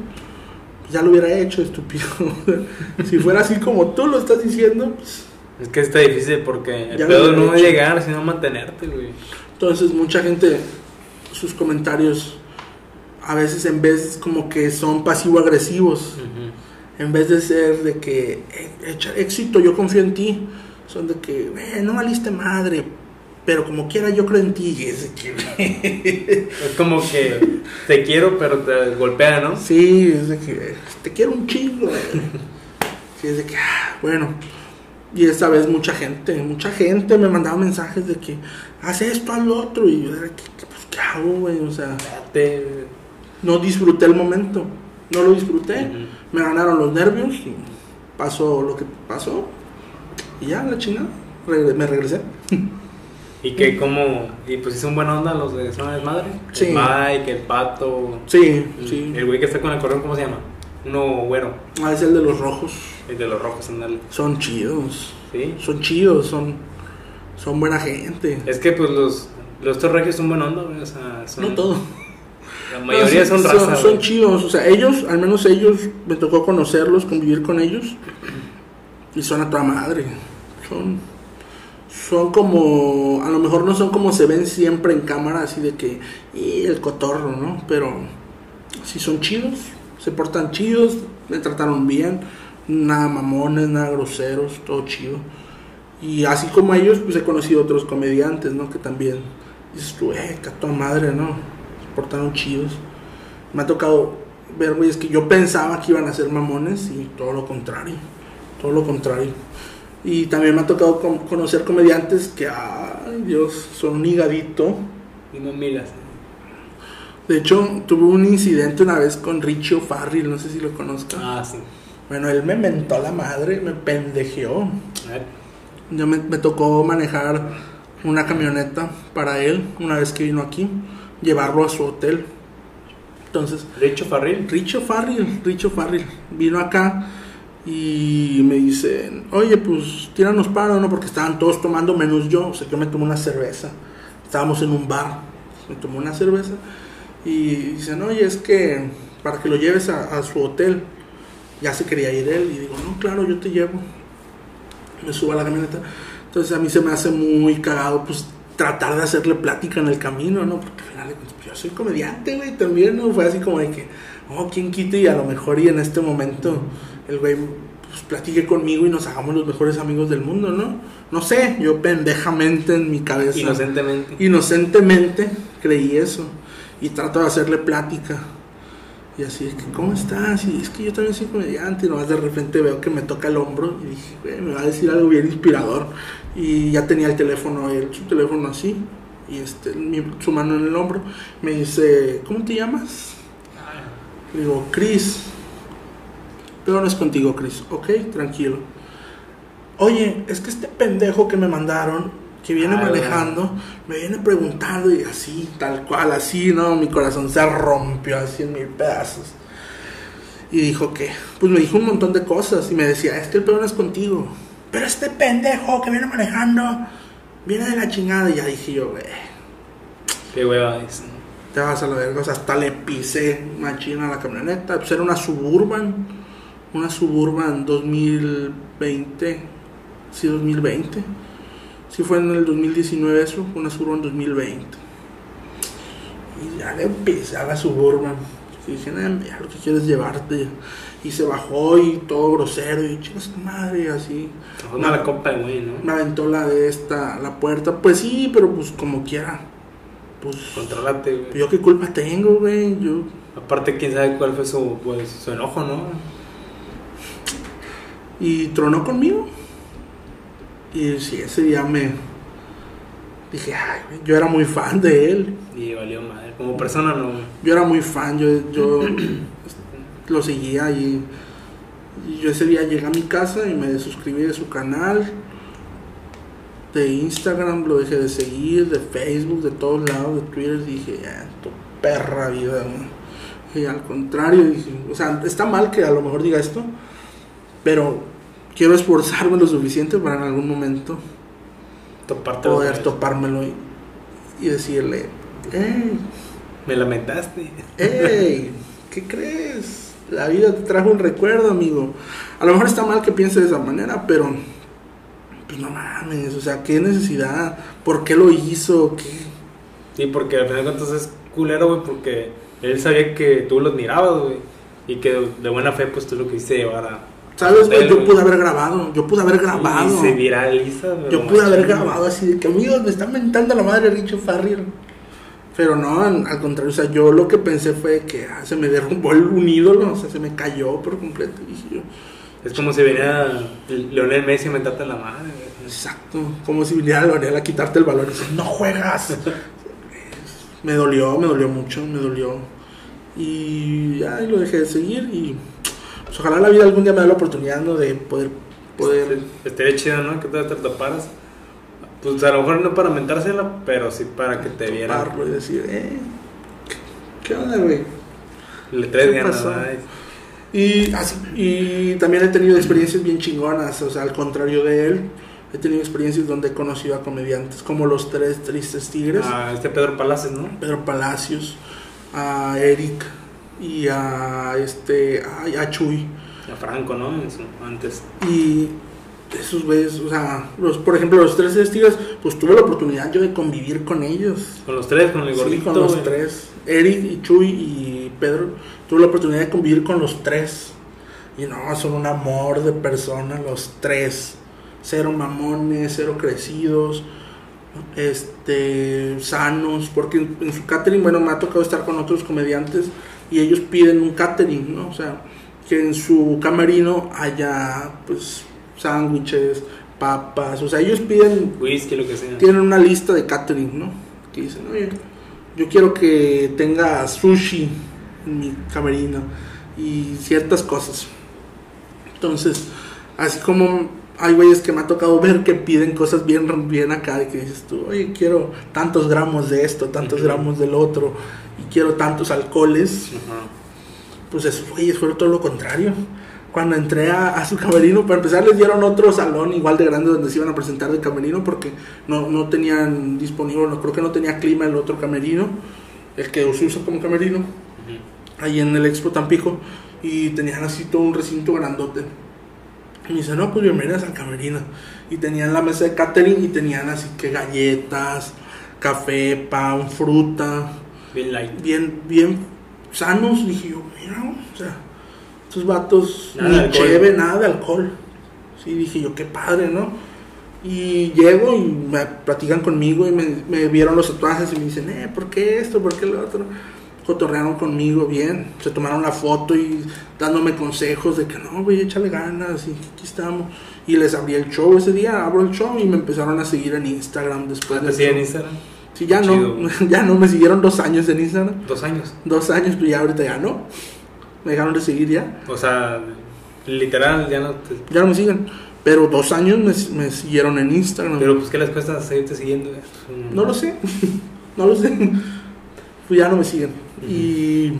pues ya lo hubiera hecho, estúpido. [laughs] si fuera así como tú lo estás diciendo, pues... Es que está difícil porque el Ya lo pedo no es hecho. llegar, sino mantenerte, güey. Entonces mucha gente, sus comentarios, a veces en vez como que son pasivo-agresivos, Ujú. En vez de ser de que "Eh, echa- éxito, yo confío en ti, son de que "Eh, no valiste madre, pero como quiera yo creo en ti. Y es de que, [laughs] Es como que te quiero, pero te golpea, ¿no? sí, es de que te quiero un chingo. Sí, es de que, ah, bueno. Y esta vez mucha gente, mucha gente me mandaba mensajes de que haz esto, lo otro. Y yo era pues, ¿qué hago, güey? O sea, Te... no disfruté el momento, no lo disfruté. Me ganaron los nervios y pasó lo que pasó. Y ya, la chingada, regre- me regresé. [laughs] Y que como... Y pues hizo un buena onda los de Zona de Madre. Sí. El Mike, el Pato. Sí, sí. El güey que está con el correo, ¿cómo se llama? Uno güero. Ah, es el de los rojos. El de los rojos, andale. Son chidos. Sí. Son chidos, son, son buena gente. Es que pues los... Los torregios son buena onda, güey. O sea, son... No todo. La mayoría son son, son chidos. O sea, ellos, al menos ellos, me tocó conocerlos, convivir con ellos. Y son a toda madre. Son, son como, a lo mejor no son como se ven siempre en cámara, así de que, y el cotorro, ¿no? Pero sí son chidos, se portan chidos, me trataron bien, nada mamones, nada groseros, todo chido. Y así como ellos, pues he conocido otros comediantes, ¿no? Que también dices tú, eh, que a toda madre, ¿no? Portaron chidos. Me ha tocado ver, güey, es que yo pensaba que iban a ser mamones y todo lo contrario. Todo lo contrario. Y también me ha tocado con- conocer comediantes que, ay Dios, son un higadito. Y mamilas. De hecho, tuve un incidente una vez con Richie O'Farrill, no sé si lo conozcan. Ah, sí. Bueno, él me mentó la madre, me pendejeó. Yo me, me tocó manejar una camioneta para él una vez que vino aquí, llevarlo a su hotel. Entonces, Richo Farril. Richo Farril, Richo Farril, vino acá y me dicen, oye, pues tíranos paro, ¿no? Porque estaban todos tomando menos yo, o sea, yo me tomé una cerveza. Estábamos en un bar, me tomé una cerveza y dicen, oye, es que para que lo lleves a, a su hotel, ya se quería ir él. Y digo, no, claro, yo te llevo. Me subo a la camioneta. Entonces a mí se me hace muy cagado, pues tratar de hacerle plática en el camino, ¿no? Porque al final pues, yo soy comediante, güey, también, ¿no? Fue así como de que, oh, ¿quién quita? Y a lo mejor y en este momento el güey pues platique conmigo y nos hagamos los mejores amigos del mundo, ¿no? No sé, yo pendejamente en mi cabeza. Inocentemente. Inocentemente creí eso. Y trato de hacerle plática. Y así es que, ¿cómo estás? Y es que yo también soy comediante. Y nomás de repente veo que me toca el hombro. Y dije, güey, me va a decir algo bien inspirador. Y ya tenía el teléfono, él, su teléfono así. Y este, su mano en el hombro. Me dice, ¿cómo te llamas? Le digo, Chris. Pero no es contigo, Chris. Ok, tranquilo. Oye, es que este pendejo que me mandaron, que viene Ah, manejando, me viene preguntando y así, tal cual, así, ¿no? Mi corazón se rompió así en mil pedazos. Y dijo que, pues me dijo un montón de cosas y me decía, es que el peor no es contigo. Pero este pendejo que viene manejando, viene de la chingada. Y ya dije yo, güey, Qué hueva es. te vas a la verga. O sea, hasta le pisé machina a la camioneta. Pues era una Suburban. Una Suburban 2020. Sí, 2020. Sí, fue en el 2019 eso. Una Suburban 2020. Y ya le pisé a la Suburban. Y dije, "Nah, ya lo que quieres llevarte. Y se bajó y todo grosero. Y chicas, tu madre, así. Una la copa de güey, ¿no? Me aventó la de esta, la puerta. Pues sí, pero pues como quiera. Pues. Controlate, güey. Yo qué culpa tengo, güey. Yo. Aparte, quién sabe cuál fue su, pues, su enojo, ¿no? Y tronó conmigo. Y sí, ese día me. Dije, ay, yo era muy fan de él. Y valió madre. Como persona, no. Yo era muy fan, yo, yo lo seguía y, y yo ese día llegué a mi casa y me suscribí de su canal. De Instagram lo dejé de seguir, de Facebook, de todos lados, de Twitter. Dije, ya, tu perra vida. güey". Y al contrario, dije, o sea, está mal que a lo mejor diga esto, pero quiero esforzarme lo suficiente para en algún momento Toparte poder topármelo y, y decirle, hey, Me lamentaste. ¡Ey! ¿Qué crees? La vida te trajo un recuerdo, amigo. A lo mejor está mal que piense de esa manera, pero. Pues no mames, o sea, ¿qué necesidad? ¿Por qué lo hizo? ¿Qué? Sí, porque al final cuentas es culero, güey, porque él sabía que tú lo admirabas, güey. Y que de, de buena fe, pues tú lo quisiste llevar a. ¿Sabes, güey? Él, Yo pude haber grabado, yo pude haber grabado. Y se viraliza. Yo pude haber grabado así de que, amigos, me están mentando la madre Richo Farrell. Pero no, al contrario, o sea, yo lo que pensé fue que ah, se me derrumbó el- un ídolo, o sea, se me cayó por completo. Y yo, Es como si venía Leonel Messi a mentarte la madre, güey. Exacto, como si viniera L'Oreal a quitarte el balón y decir, no juegas. [laughs] me dolió, me dolió mucho, me dolió. Y ya y lo dejé de seguir y pues, ojalá la vida algún día me dé la oportunidad ¿no? de poder, poder Estaría chido, ¿no? Que te, te toparas. Pues a lo mejor no para mentársela, pero sí para que te vieran. toparlo y decir, eh, ¿qué- ¿qué onda, güey? Le traes ¿Qué ganas. Y, así, y también he tenido experiencias bien chingonas, o sea, al contrario de él, he tenido experiencias donde he conocido a comediantes como los tres tristes tigres. A este Pedro Palacios, ¿no? Pedro Palacios, a Eric y a este a, a Chuy. A Franco, ¿no? Antes. Y esos güeyes, o sea, los, por ejemplo, los tres testigos, pues tuve la oportunidad yo de convivir con ellos. Con los tres, con el Sí, gordito. con los tres. Eric y Chuy y Pedro, tuve la oportunidad de convivir con los tres. Y no, son un amor de personas los tres. Cero mamones, cero crecidos, este, sanos. Porque en, en su catering, bueno, me ha tocado estar con otros comediantes y ellos piden un catering, ¿no? O sea, que en su camerino haya, pues, sándwiches, papas. O sea, ellos piden Whisky, lo que sea. tienen una lista de catering, ¿no? Que dicen, oye, yo quiero que tenga sushi en mi camerino y ciertas cosas. Entonces, así como hay güeyes que me ha tocado ver que piden cosas bien, bien acá, de que dices tú, oye, quiero tantos gramos de esto, tantos gramos del otro, y quiero tantos alcoholes. Ajá. Pues esos güeyes fueron todo lo contrario. Cuando entré a, a su camerino, para empezar les dieron otro salón igual de grande donde se iban a presentar de camerino porque no, no tenían disponible, no, creo que no tenía clima el otro camerino, el que se usa como camerino, ahí en el Expo Tampico, y tenían así todo un recinto grandote. Y me dice, no, pues bienvenidas al camerino. Y tenían la mesa de catering y tenían así que galletas, café, pan, fruta, Bien light. bien, bien sanos. Dije yo, mira, o sea, estos vatos, Nada ni cheve, nada de alcohol. Sí, dije yo, qué padre, ¿no? Y llego y me platican conmigo y me, me vieron los tatuajes y me dicen, eh, ¿por qué esto? ¿Por qué lo otro? Cotorrearon conmigo bien, se tomaron la foto y dándome consejos de que no, güey, échale ganas y aquí estamos. Y les abrí el show ese día, abro el show y me empezaron a seguir en Instagram después ¿Te siguen en. Instagram? Sí, ya Chido. no, [laughs] ya no, me siguieron dos años en Instagram. Dos años. Dos años, pero ya ahorita ya no. Me dejaron de seguir ya. O sea, literal, ya no te... Ya no me siguen. Pero dos años me, me siguieron en Instagram. Pero pues, ¿qué les cuesta seguirte siguiendo? [laughs] No lo sé. no lo sé. Pues ya no me siguen. Y.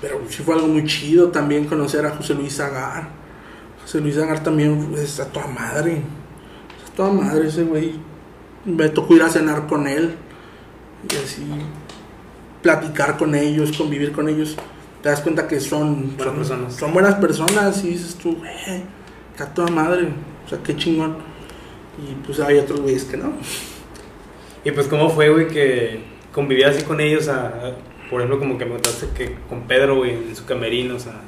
Pero sí fue algo muy chido también conocer a José Luis Agar. José Luis Agar también es a toda madre. Es a toda madre ese güey. Me tocó ir a cenar con él. Y así. Platicar con ellos, convivir con ellos. Te das cuenta que son. Buenas son, personas. son buenas personas. Y dices tú, que a toda madre. O sea, qué chingón. Y pues hay otros güeyes que no. Y pues, ¿cómo fue, güey, que convivías así con ellos? A, a- por ejemplo, como que me contaste que con Pedro, güey, en su camerino, o sea...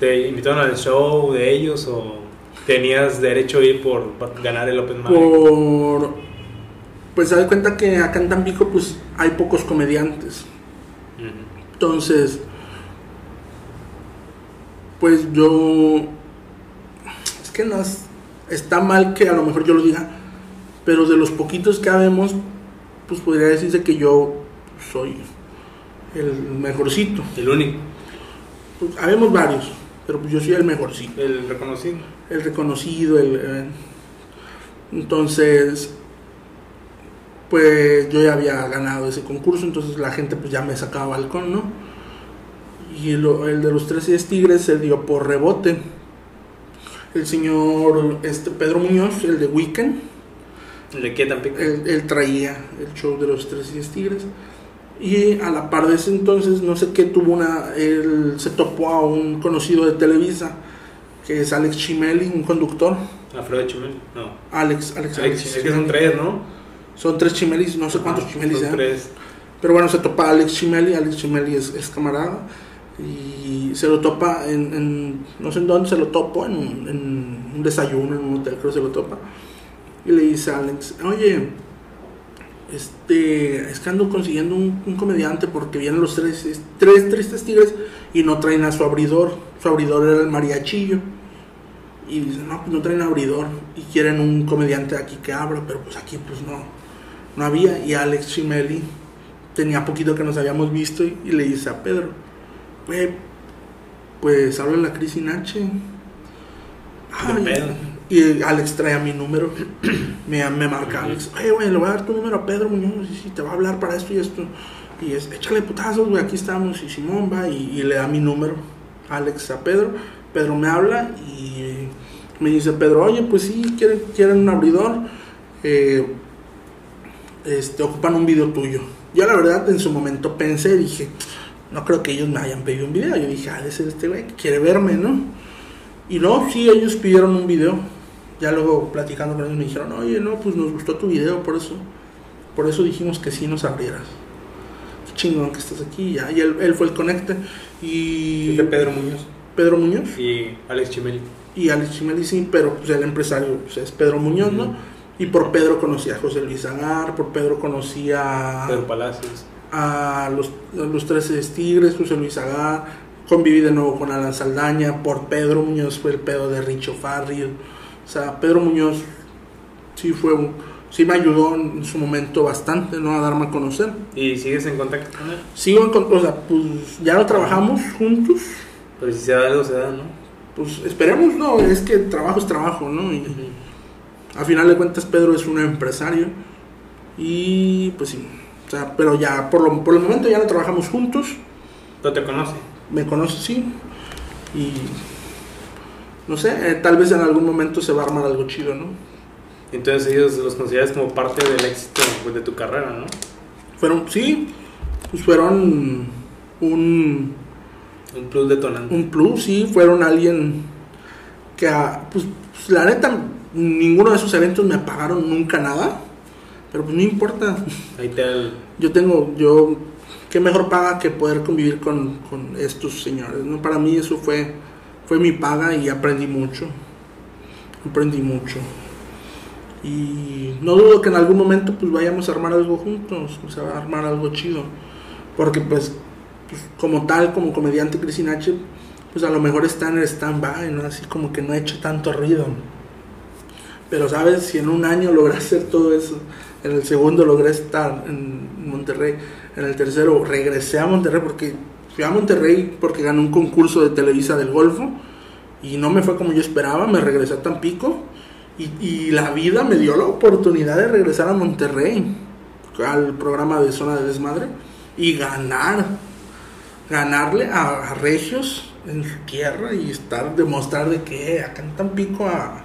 ¿Te invitaron al show de ellos o tenías derecho a ir por, ganar el Open Mic? por pues se da cuenta que acá en Tampico pues hay pocos comediantes entonces pues yo es que no es- está mal que a lo mejor yo lo diga pero de los poquitos que habemos pues podría decirse que yo soy el mejorcito El único, pues, habemos varios pero pues yo soy el mejorcito el reconocido. el reconocido, el, eh, entonces, pues yo ya había ganado ese concurso, entonces la gente pues ya me sacaba balcón, ¿no? Y lo- el de los 13 tigres se dio por rebote. El señor este Pedro Muñoz, el de Weekend, ¿El de qué Tampico? él, él traía el show de los 13 tigres. Y a la par de ese entonces, no sé qué, tuvo una. Él se topó a un conocido de Televisa, que es Alex Chimelli, un conductor. Alfredo Chimel. No. Alex, Alex, Alex Chimel, que son tres, ¿no? Son tres Chimelis, no sé cuántos Ah, Chimelis Son tres. Pero bueno, se topa a Alex Chimelli, Alex Chimelli es, es camarada. Y se lo topa en, en- no sé en dónde se lo topo, en un, en un desayuno, en un hotel, creo que se lo topa. Y le dice a Alex, oye, este, es que ando consiguiendo un, un comediante porque vienen los tres, es- tres tristes tigres y no traen a su abridor. Su abridor era el mariachillo. Y dice, no, pues no traen abridor y quieren un comediante aquí que abra, pero pues aquí pues no, no había. Y Alex Chimelli tenía poquito que nos habíamos visto y, y le dice a Pedro, güey, pues habla la Cris. ¿Qué pedo? Y Alex trae mi número. [clears throat] me, me marca Alex, oye, güey, le voy a dar tu número a Pedro Muñoz y si te va a hablar para esto y esto. Y es, échale putazos, güey, aquí estamos. Y Simón va y, y le da mi número Alex a Pedro. Pedro me habla y me dice, Pedro, oye, pues sí, quieren, quieren un abridor. Eh, este, ocupan un video tuyo. Yo la verdad en su momento pensé, dije, no creo que ellos me hayan pedido un video. Yo dije, ah, ser este güey que quiere verme, ¿no? Y no, sí, ellos pidieron un video. Ya luego platicando con ellos me dijeron, oye, no, pues nos gustó tu video, por eso, por eso dijimos que sí nos abrieras. Qué chingón que estás aquí, ya. Y él, él fue el conecte. Y Es de Pedro Muñoz Pedro Muñoz y Alex Chimel. y Alex Chimeli sí, pero pues el empresario pues, es Pedro Muñoz. ¿no? Y por Pedro conocí a José Luis Agar, por Pedro conocí a, Pedro Palacios. a los, a los 13 Tigres, José Luis Agar, conviví de nuevo con Alan Saldaña, por Pedro Muñoz fue el pedo de Richo Farril, o sea, Pedro Muñoz sí fue un, sí me ayudó en su momento bastante, ¿no? A darme a conocer. ¿Y sigues en contacto con él? Sigo en, con- o sea, pues ya no trabajamos juntos, Pero si se da algo, se da, ¿no? pues esperemos, no, es que trabajo es trabajo, ¿no? Y a final de cuentas Pedro es un empresario y pues sí, o sea, pero ya por, lo, por el momento ya no trabajamos juntos, ¿Tú te conoces? me conoce, sí, y no sé, eh, tal vez en algún momento se va a armar algo chido, ¿no? Entonces ellos los consideras como parte del éxito pues, de tu carrera, ¿no? Fueron, sí, pues fueron un, Un plus detonante. un plus, sí, fueron alguien que, ah, pues, pues, la neta, ninguno de esos eventos me pagaron nunca nada, pero pues no importa, Ahí te el- yo tengo, yo, qué mejor paga que poder convivir con, con estos señores, ¿no? Para mí eso fue, fue mi paga y aprendí mucho, aprendí mucho. Y no dudo que en algún momento pues vayamos a armar algo juntos, o sea, a armar algo chido. Porque pues, pues, como tal, como comediante Chris H, pues a lo mejor está en el stand-by, ¿no? Así como que no ha hecho tanto ruido. Pero sabes, si en un año logré hacer todo eso, en el segundo logré estar en Monterrey, en el tercero regresé a Monterrey porque fui a Monterrey porque gané un concurso de Televisa del Golfo y no me fue como yo esperaba, me regresé a Tampico y, y la vida me dio la oportunidad de regresar a Monterrey al programa de Zona de Desmadre y ganar, ganarle a, a Regios en su tierra y estar, demostrar de que acá en Tampico a,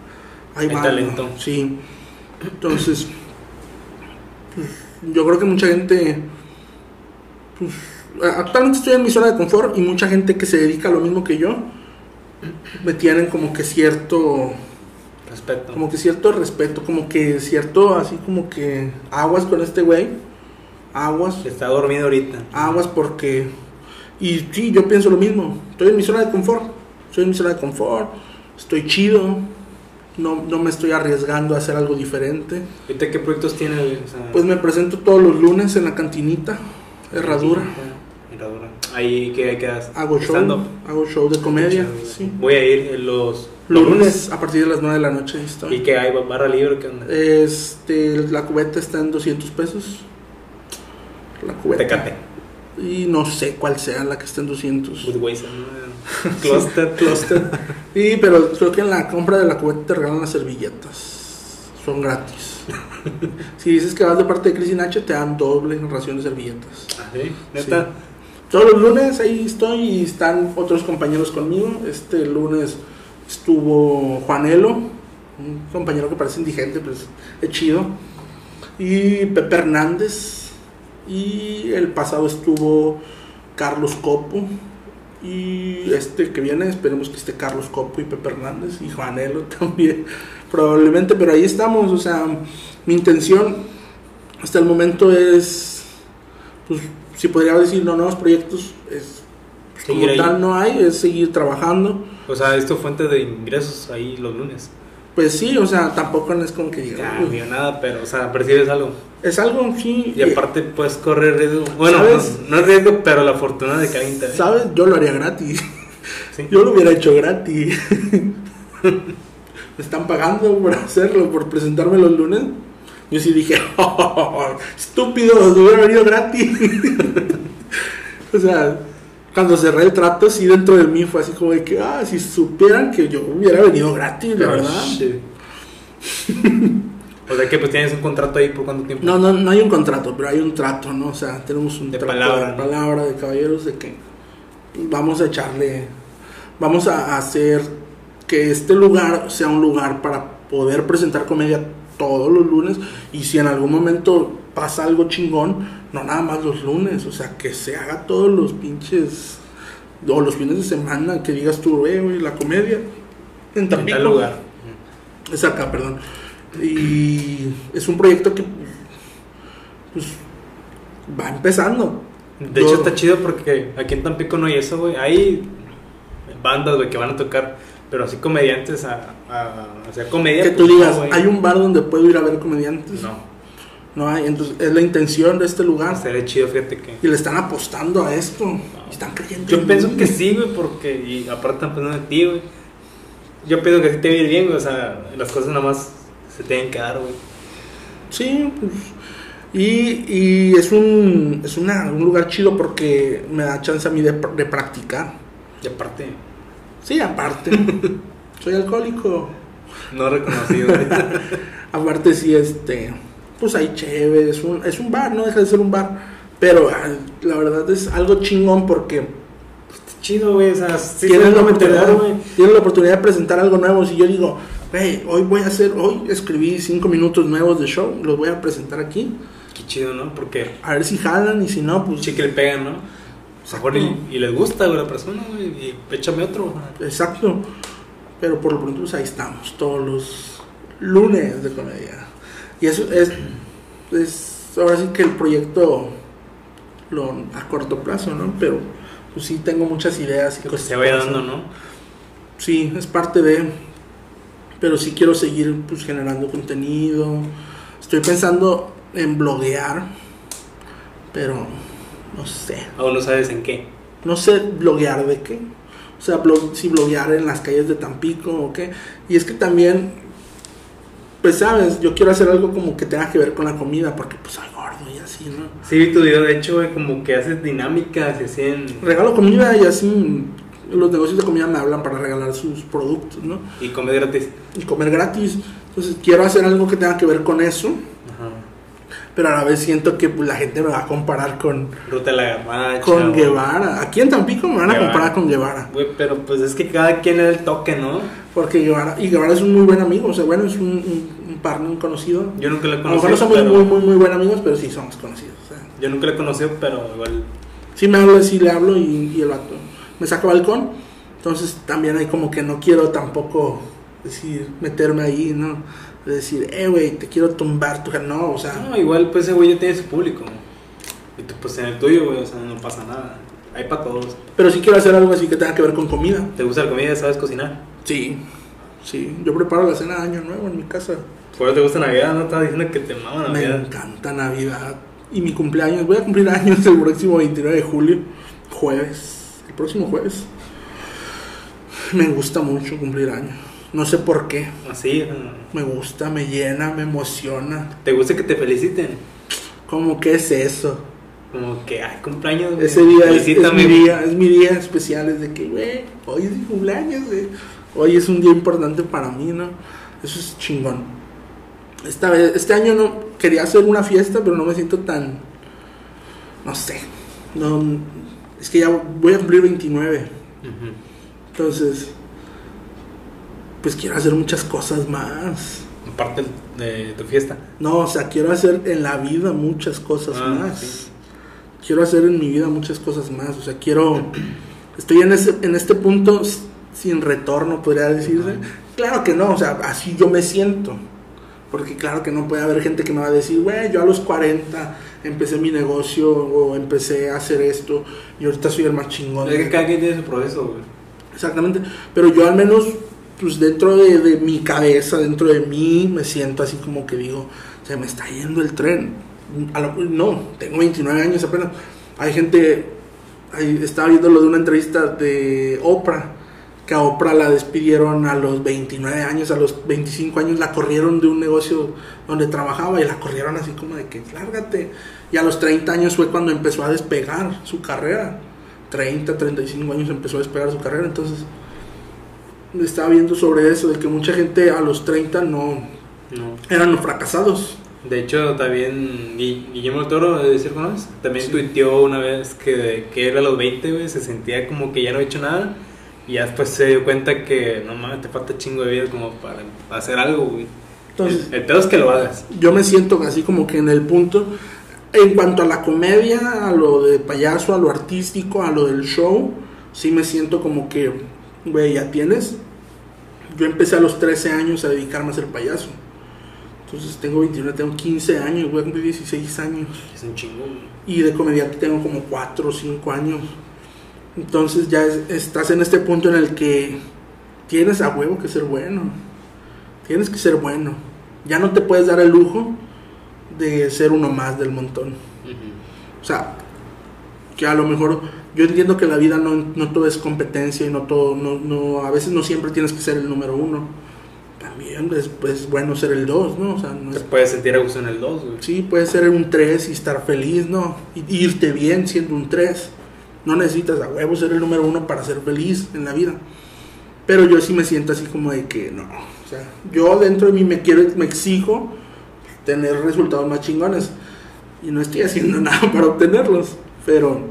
hay Hay talento. Sí, entonces pues, yo creo que mucha gente pues, actualmente estoy en mi zona de confort y mucha gente que se dedica a lo mismo que yo me tienen como que cierto respeto. como que cierto respeto como que cierto así como que aguas con este güey aguas Está dormido ahorita. aguas porque y sí yo pienso lo mismo estoy en mi zona de confort estoy en mi zona de confort estoy chido no, no me estoy arriesgando a hacer algo diferente ¿Ahorita qué proyectos tiene? O sea, pues me presento todos los lunes en la cantinita herradura Herradura. Ahí que quedas. hago show hago show de comedia sí Voy a ir los los lunes a partir de las 9 de la noche estoy. ¿Y que hay barra libre? ¿Qué onda? Este, la cubeta está en 200 pesos. La cubeta. Tecate. Y no sé cuál sea la que está en 200. Budweiser, ¿no? Cluster. Cluster. [laughs] Y, pero creo que en la compra de la cubeta te regalan las servilletas. Son gratis. [laughs] si dices que vas de parte de Chris y Nacho, te dan doble ración de servilletas. Ah, ¿sí? ¿Neta? Todos los lunes ahí estoy y están otros compañeros conmigo. Este lunes estuvo Juanelo, un compañero que parece indigente, pues es chido. Y Pepe Hernández. Y el pasado estuvo Carlos Copo. Y este que viene, esperemos que esté Carlos Copo y Pepe Hernández. Y Juanelo [laughs] también, probablemente. Pero ahí estamos. O sea, mi intención hasta el momento es, pues, si podría decir no nuevos proyectos, es como ahí. tal no hay, es seguir trabajando. O sea, es tu fuente de ingresos ahí los lunes. Pues sí, o sea, tampoco es como que diga, mío, nada, pero, o sea, percibes algo. es algo, sí. Y aparte puedes correr riesgo. Bueno, ¿Sabes? no, no es riesgo, pero la fortuna de que alguien te. ¿Sabes? Yo lo haría gratis. Sí. Yo lo hubiera hecho gratis. [laughs] Me están pagando por hacerlo, por presentarme los lunes. Yo sí dije, [laughs] "Oh, estúpido, se hubiera venido gratis. [laughs] o sea, cuando cerré el trato, sí dentro de mí fue así como de que, ah, si supieran que yo hubiera venido gratis, la Oh, verdad. o sea que pues tienes un contrato ahí por cuánto tiempo. No, no, no hay un contrato, pero hay un trato, ¿no? O sea, tenemos un De trato palabra, de ¿no? palabra de caballeros de que vamos a echarle, vamos a hacer que este lugar sea un lugar para poder presentar comedia todos los lunes y si en algún momento pasa algo chingón, no nada más los lunes, o sea, que se haga todos los pinches o los fines de semana que digas tú, "Eh, güey, la comedia en en Tampico. tal lugar. Es acá, perdón. Y es un proyecto que pues, va empezando. De hecho está chido porque aquí en Tampico no hay eso, güey. Hay bandas, güey, que van a tocar, pero así comediantes a, a hacer comedia. Que tú pues, no, digas, hay un bar donde puedo ir a ver comediantes. No, No hay. Entonces, es la intención de este lugar. sería chido, fíjate que... Y le están apostando a esto. Y están creyendo. Yo en pienso mí. que sí, güey, porque... Y aparte están pensando en ti, güey. Yo pienso que sí te ir bien, güey. O sea, las cosas nada más se tienen que dar, güey. Sí, pues. Y, y es, un, es una- un lugar chido porque me da chance a mí de, de practicar. Y aparte, Sí, aparte. [laughs] Soy alcohólico. No reconocido. [laughs] Aparte, sí, este. Pues hay chévere, es un, es un bar, no deja de ser un bar. Pero ah, la verdad es algo chingón porque Chido, güey. O sea, sí tienes, la oportunidad, güey. tienes la oportunidad de presentar algo nuevo. Si yo digo, hoy voy a hacer, hoy escribí cinco minutos nuevos de show, los voy a presentar aquí. Qué chido, ¿no? Porque A ver si jalan y si no, pues. sí que le pegan, ¿no? A y, y les gusta, güey, la persona, güey. Y échame otro. Exacto. Pero por lo pronto pues, ahí estamos, todos los lunes de comedia. Y eso es, es ahora sí que el proyecto lo, a corto plazo, ¿no? Pero pues sí tengo muchas ideas y Que cosas. se vaya dando, ¿no? Sí, es parte de. Pero sí quiero seguir pues, generando contenido. Estoy pensando en bloguear. Pero no sé. Aún no sabes en qué. No sé bloguear de qué. O sea, blog- si bloguear en las calles de Tampico o qué. Y es que también, pues sabes, yo quiero hacer algo como que tenga que ver con la comida. Porque pues soy gordo y así, ¿no? Sí, vi tu video, de hecho, como que haces dinámicas y así en... Regalo comida y así los negocios de comida me hablan para regalar sus productos, ¿no? Y comer gratis. Y comer gratis. Entonces quiero hacer algo que tenga que ver con eso. Pero a la vez siento que pues, la gente me va a comparar con, Ruta de la Garnacha. con Guevara. Aquí en Tampico me van a comparar con Guevara. Güey, pero pues es que cada quien es el toque, ¿no? Porque Guevara, y Guevara es un muy buen amigo, o sea, bueno, es un, un, un partner, un conocido. Yo nunca lo he A lo mejor conocido, no somos pero... muy, muy, muy buenos amigos, pero sí somos conocidos. o sea. Yo nunca lo he conocido, pero igual... Sí me habla, sí le hablo y, y el vato me saca balcón. Entonces también hay como que no quiero tampoco decir, meterme ahí, ¿no? De decir, eh, güey, te quiero tumbar tu... No, o sea... No, igual pues ese güey ya tiene su público. Y tú pues en el tuyo, güey, o sea, no pasa nada. Hay para todos. Pero sí quiero hacer algo así que tenga que ver con comida. ¿Te gusta la comida? ¿Sabes cocinar? Sí, sí. Yo preparo la cena de Año Nuevo en mi casa. Por eso te gusta Navidad, ¿no? Estaba diciendo que te mama Me Navidad. encanta Navidad. Y mi cumpleaños. Voy a cumplir años el próximo 29 de julio. Jueves. El próximo jueves. Me gusta mucho cumplir años. No sé por qué. Así, sea, Me gusta, me llena, me emociona. ¿te gusta que te feliciten? ¿Cómo que es eso? Como que, ay, cumpleaños, güey. Ese día es, es mi día, es mi día especial. Es de que, güey, hoy es mi cumpleaños, güey. Hoy es un día importante para mí, ¿no? Eso es chingón. Esta vez, este año no quería hacer una fiesta, pero no me siento tan. No sé. No, es que ya voy a cumplir 29. Ujú. Entonces, pues quiero hacer muchas cosas más. Aparte de tu fiesta. No, o sea, quiero hacer en la vida muchas cosas Ah, más. sí. Quiero hacer en mi vida muchas cosas más. O sea, quiero. [clears throat] Estoy en, ese, en este punto sin retorno, podría decirse. Claro que no, o sea, así yo me siento. Porque claro que no puede haber gente que me va a decir, güey, yo a los 40 empecé mi negocio o empecé a hacer esto y ahorita soy el más chingón. Es que cada quien tiene su proceso, güey. Exactamente. Pero yo al menos, pues dentro de, mi cabeza, dentro de mí, me siento así como que digo, se me está yendo el tren. No, tengo 29 años apenas. Hay gente, ahí estaba viendo lo de una entrevista de Oprah, que a Oprah la despidieron a los 29 años, a los 25 años la corrieron de un negocio donde trabajaba y la corrieron así como de que lárgate. Y a los 30 años fue cuando empezó a despegar su carrera. 30, 35 años empezó a despegar su carrera, entonces estaba viendo sobre eso, de que mucha gente a los 30 no No. eran los fracasados. De hecho, también Gui- Guillermo Toro, de decir conoces, también Sí. tuiteó una vez que, que él a los 20, güey, se sentía como que ya no había hecho nada. Y ya después se dio cuenta que, no mames, te falta chingo de vida como para hacer algo, güey. Entonces, el, el pedo es que lo hagas. yo me siento así como que en el punto, en cuanto a la comedia, a lo de payaso, a lo artístico, a lo del show, sí me siento como que, güey, ya tienes. Yo empecé a los 13 años a dedicarme a ser payaso. Entonces tengo 21, tengo 15 años, voy a cumplir 16 años. Es un chingo, y de comediante tengo como 4 o 5 años. Entonces ya es- estás en este punto en el que tienes a huevo que ser bueno. Tienes que ser bueno. Ya no te puedes dar el lujo de ser uno más del montón. O sea, que a lo mejor yo entiendo que la vida no, no todo es competencia y no todo, no, no, a veces no siempre tienes que ser el número uno. También es, es bueno ser el dos, ¿no? O sea, no Te es puedes sentir a gusto en el 2, güey. Sí, puede ser un 3 y estar feliz, ¿no? Y irte bien siendo un 3. No necesitas a huevo ser el número uno para ser feliz en la vida. Pero yo sí me siento así como de que no. O sea, yo dentro de mí me quiero, me exijo tener resultados más chingones. Y no estoy haciendo [laughs] nada para obtenerlos. Pero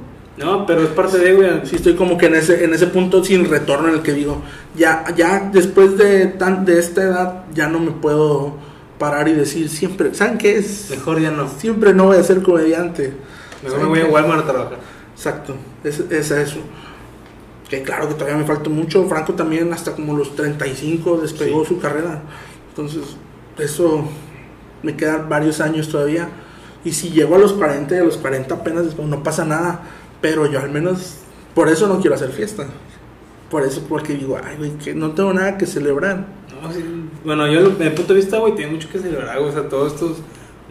No, pero es parte de, güey. sí estoy como que en ese, en ese punto sin retorno en el que digo, ya, ya después de, tan, de esta edad, ya no me puedo parar y decir siempre, ¿saben qué es? Mejor ya no. Siempre no voy a ser comediante. Mejor me voy a Walmart a trabajar. Exacto, es, es eso. Que claro que todavía me falta mucho. Franco también hasta como los 35 despegó Sí. su carrera. Entonces, eso me quedan varios años todavía. Y si llego a los 40 y a los 40 apenas después no pasa nada. Pero yo al menos, por eso no quiero hacer fiesta. Por eso, porque digo, ay, güey, que no tengo nada que celebrar. No, sí. Bueno, yo desde mi punto de vista, güey, tiene mucho que celebrar, güey. O sea, todos estos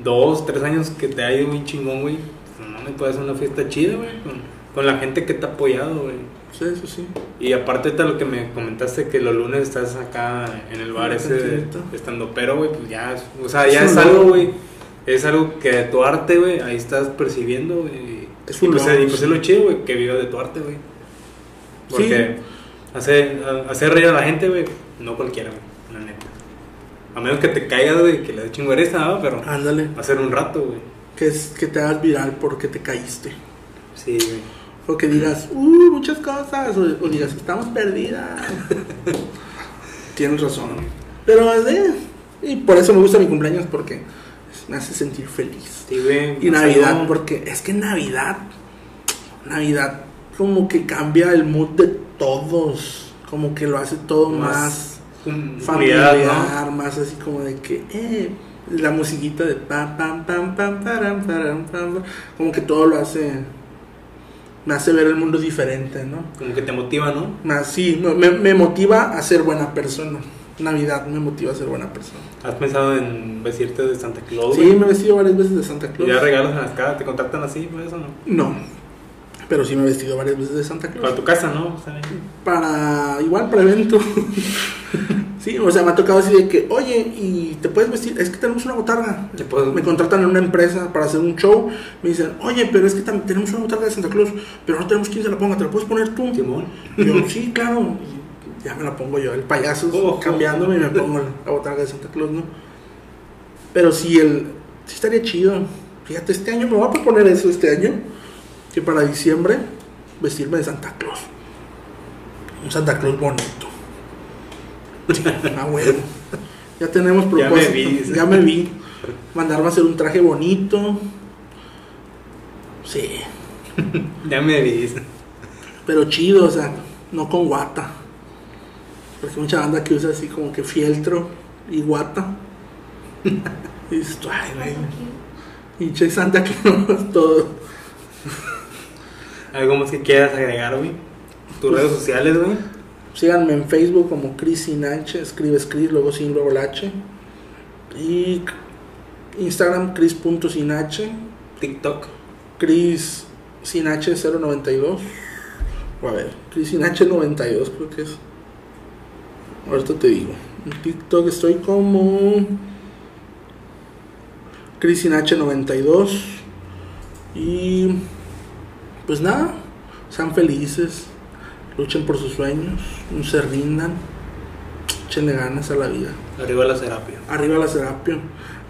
dos, tres años que te ha ido muy chingón, güey. Pues, no me puedes hacer una fiesta chida, güey. Con, con la gente que te ha apoyado, güey. Sí, eso sí. Y aparte de lo que me comentaste que los lunes estás acá en el bar la ese estando pero, güey, pues ya, o sea, ya Es es, algo, güey. Es algo que tu arte, güey, ahí estás percibiendo, güey. Es y un pues, pues sí. es lo chido, güey, que viva de tu arte, güey. Porque Sí. hacer, hacer reír a la gente, güey, no cualquiera, güey, la neta. A menos que te caigas, güey, que le dé chinguereza, ¿no? Pero Ándale. ser un rato, güey. Que, es, que te hagas viral porque te caíste. Sí, güey. O que digas, uh, muchas cosas. O, o digas, estamos perdidas. [laughs] Tienes razón. Pero, eh, y por eso me gusta mi cumpleaños, porque me hace sentir feliz. Sí, güey. Y Navidad, porque es que Navidad, Navidad, como que cambia el mood de todos. Como que lo hace todo más, Más familiar, ¿no? más así como de que, eh, la musiquita de pam, pam, pam, pam, param, param, pam, pam, como que todo lo hace, me hace ver el mundo diferente, ¿no? Como que te motiva, ¿no? Más, sí, me- me motiva a ser buena persona. Navidad me motiva a ser buena persona. ¿Has pensado en vestirte de Santa Claus? Sí, me he vestido varias veces de Santa ¿Y Claus. ya regalos en las casas? ¿Te contactan así por eso no? No, pero sí me he vestido varias veces de Santa Claus. Para tu casa, ¿no? O sea, Para, igual para evento. [laughs] sí, o sea, me ha tocado así de que, oye, y te puedes vestir, es que tenemos una botarga. te Me contratan en una empresa para hacer un show. Me dicen, oye, pero es que tenemos una botarga de Santa Claus, pero no tenemos quien se la ponga, ¿te la puedes poner tú? Simón. Y yo, sí, claro. [laughs] Ya me la pongo yo, el payaso Oh, cambiándome y me pongo la botarga de Santa Claus, ¿no? Pero sí, el, sí estaría chido. Fíjate, este año me voy a proponer eso este año. Que para diciembre vestirme de Santa Claus. Un Santa Claus bonito. [laughs] Ah, bueno. Ya tenemos Ya me propósito. vi. Ya me vi. Mandarme a hacer un traje bonito. Sí. [laughs] Ya me vi. Pero chido, o sea, no con guata. Porque hay mucha banda que usa así como que fieltro y guata. [laughs] Y dices, tú, ay, güey. Pinche Santa Claus, todo. ¿Algo más que quieras agregar, güey? Tus redes sociales, güey. Síganme en Facebook como Chris Sinache, escribe Chris, luego sin, luego la H. Y Instagram Chris.sinache, TikTok. Chris Sinache 092. O a ver, Chris Sinache 92 creo que es. Ahorita te digo. En TikTok estoy como Chris Sinache 92. Y pues nada, sean felices, luchen por sus sueños, no se rindan, échenle ganas a la vida. Arriba la terapia. Arriba la serapio.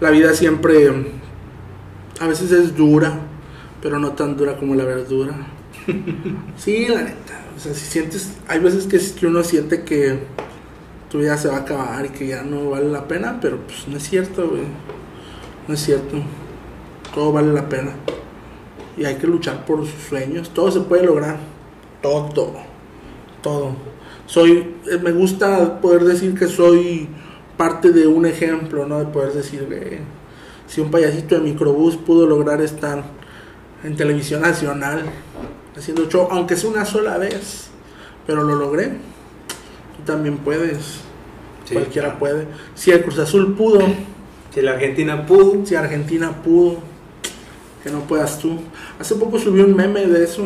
La vida siempre a veces es dura, pero no tan dura como la verdura. [laughs] Sí, la neta. O sea, si sientes, hay veces que uno siente que tu vida se va a acabar y que ya no vale la pena, pero pues no es cierto, güey. No es cierto. Todo vale la pena. Y hay que luchar por sus sueños. Todo se puede lograr. Todo. Todo. Soy, eh, me gusta poder decir que soy parte de un ejemplo, ¿no? De poder decir que si un payasito de microbús pudo lograr estar en televisión nacional haciendo show, aunque sea una sola vez, pero lo logré, tú también puedes. Sí, Cualquiera claro. puede. Si el Cruz Azul pudo, Si la Argentina pudo. si Argentina pudo, que no puedas tú. Hace poco subí un meme de eso,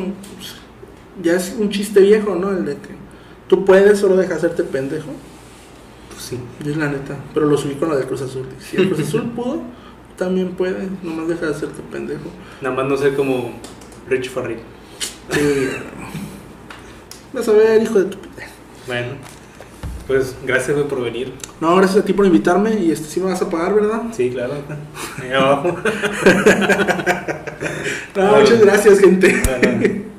ya es un chiste viejo, ¿no? El de que tú puedes, solo deja hacerte pendejo. Pues sí. Es la neta, pero lo subí con lo del Cruz Azul. Si el Cruz Azul [laughs] pudo, también puede, nomás deja de hacerte pendejo. Nada más no ser como Rich Farrell. Sí. [laughs] Vas a ver, hijo de tu... Bueno. Pues gracias güey, por venir. No, gracias a ti por invitarme y este sí me vas a pagar, ¿verdad? Sí, claro. [laughs] Ahí abajo. [laughs] No, muchas gracias, gente. Bueno.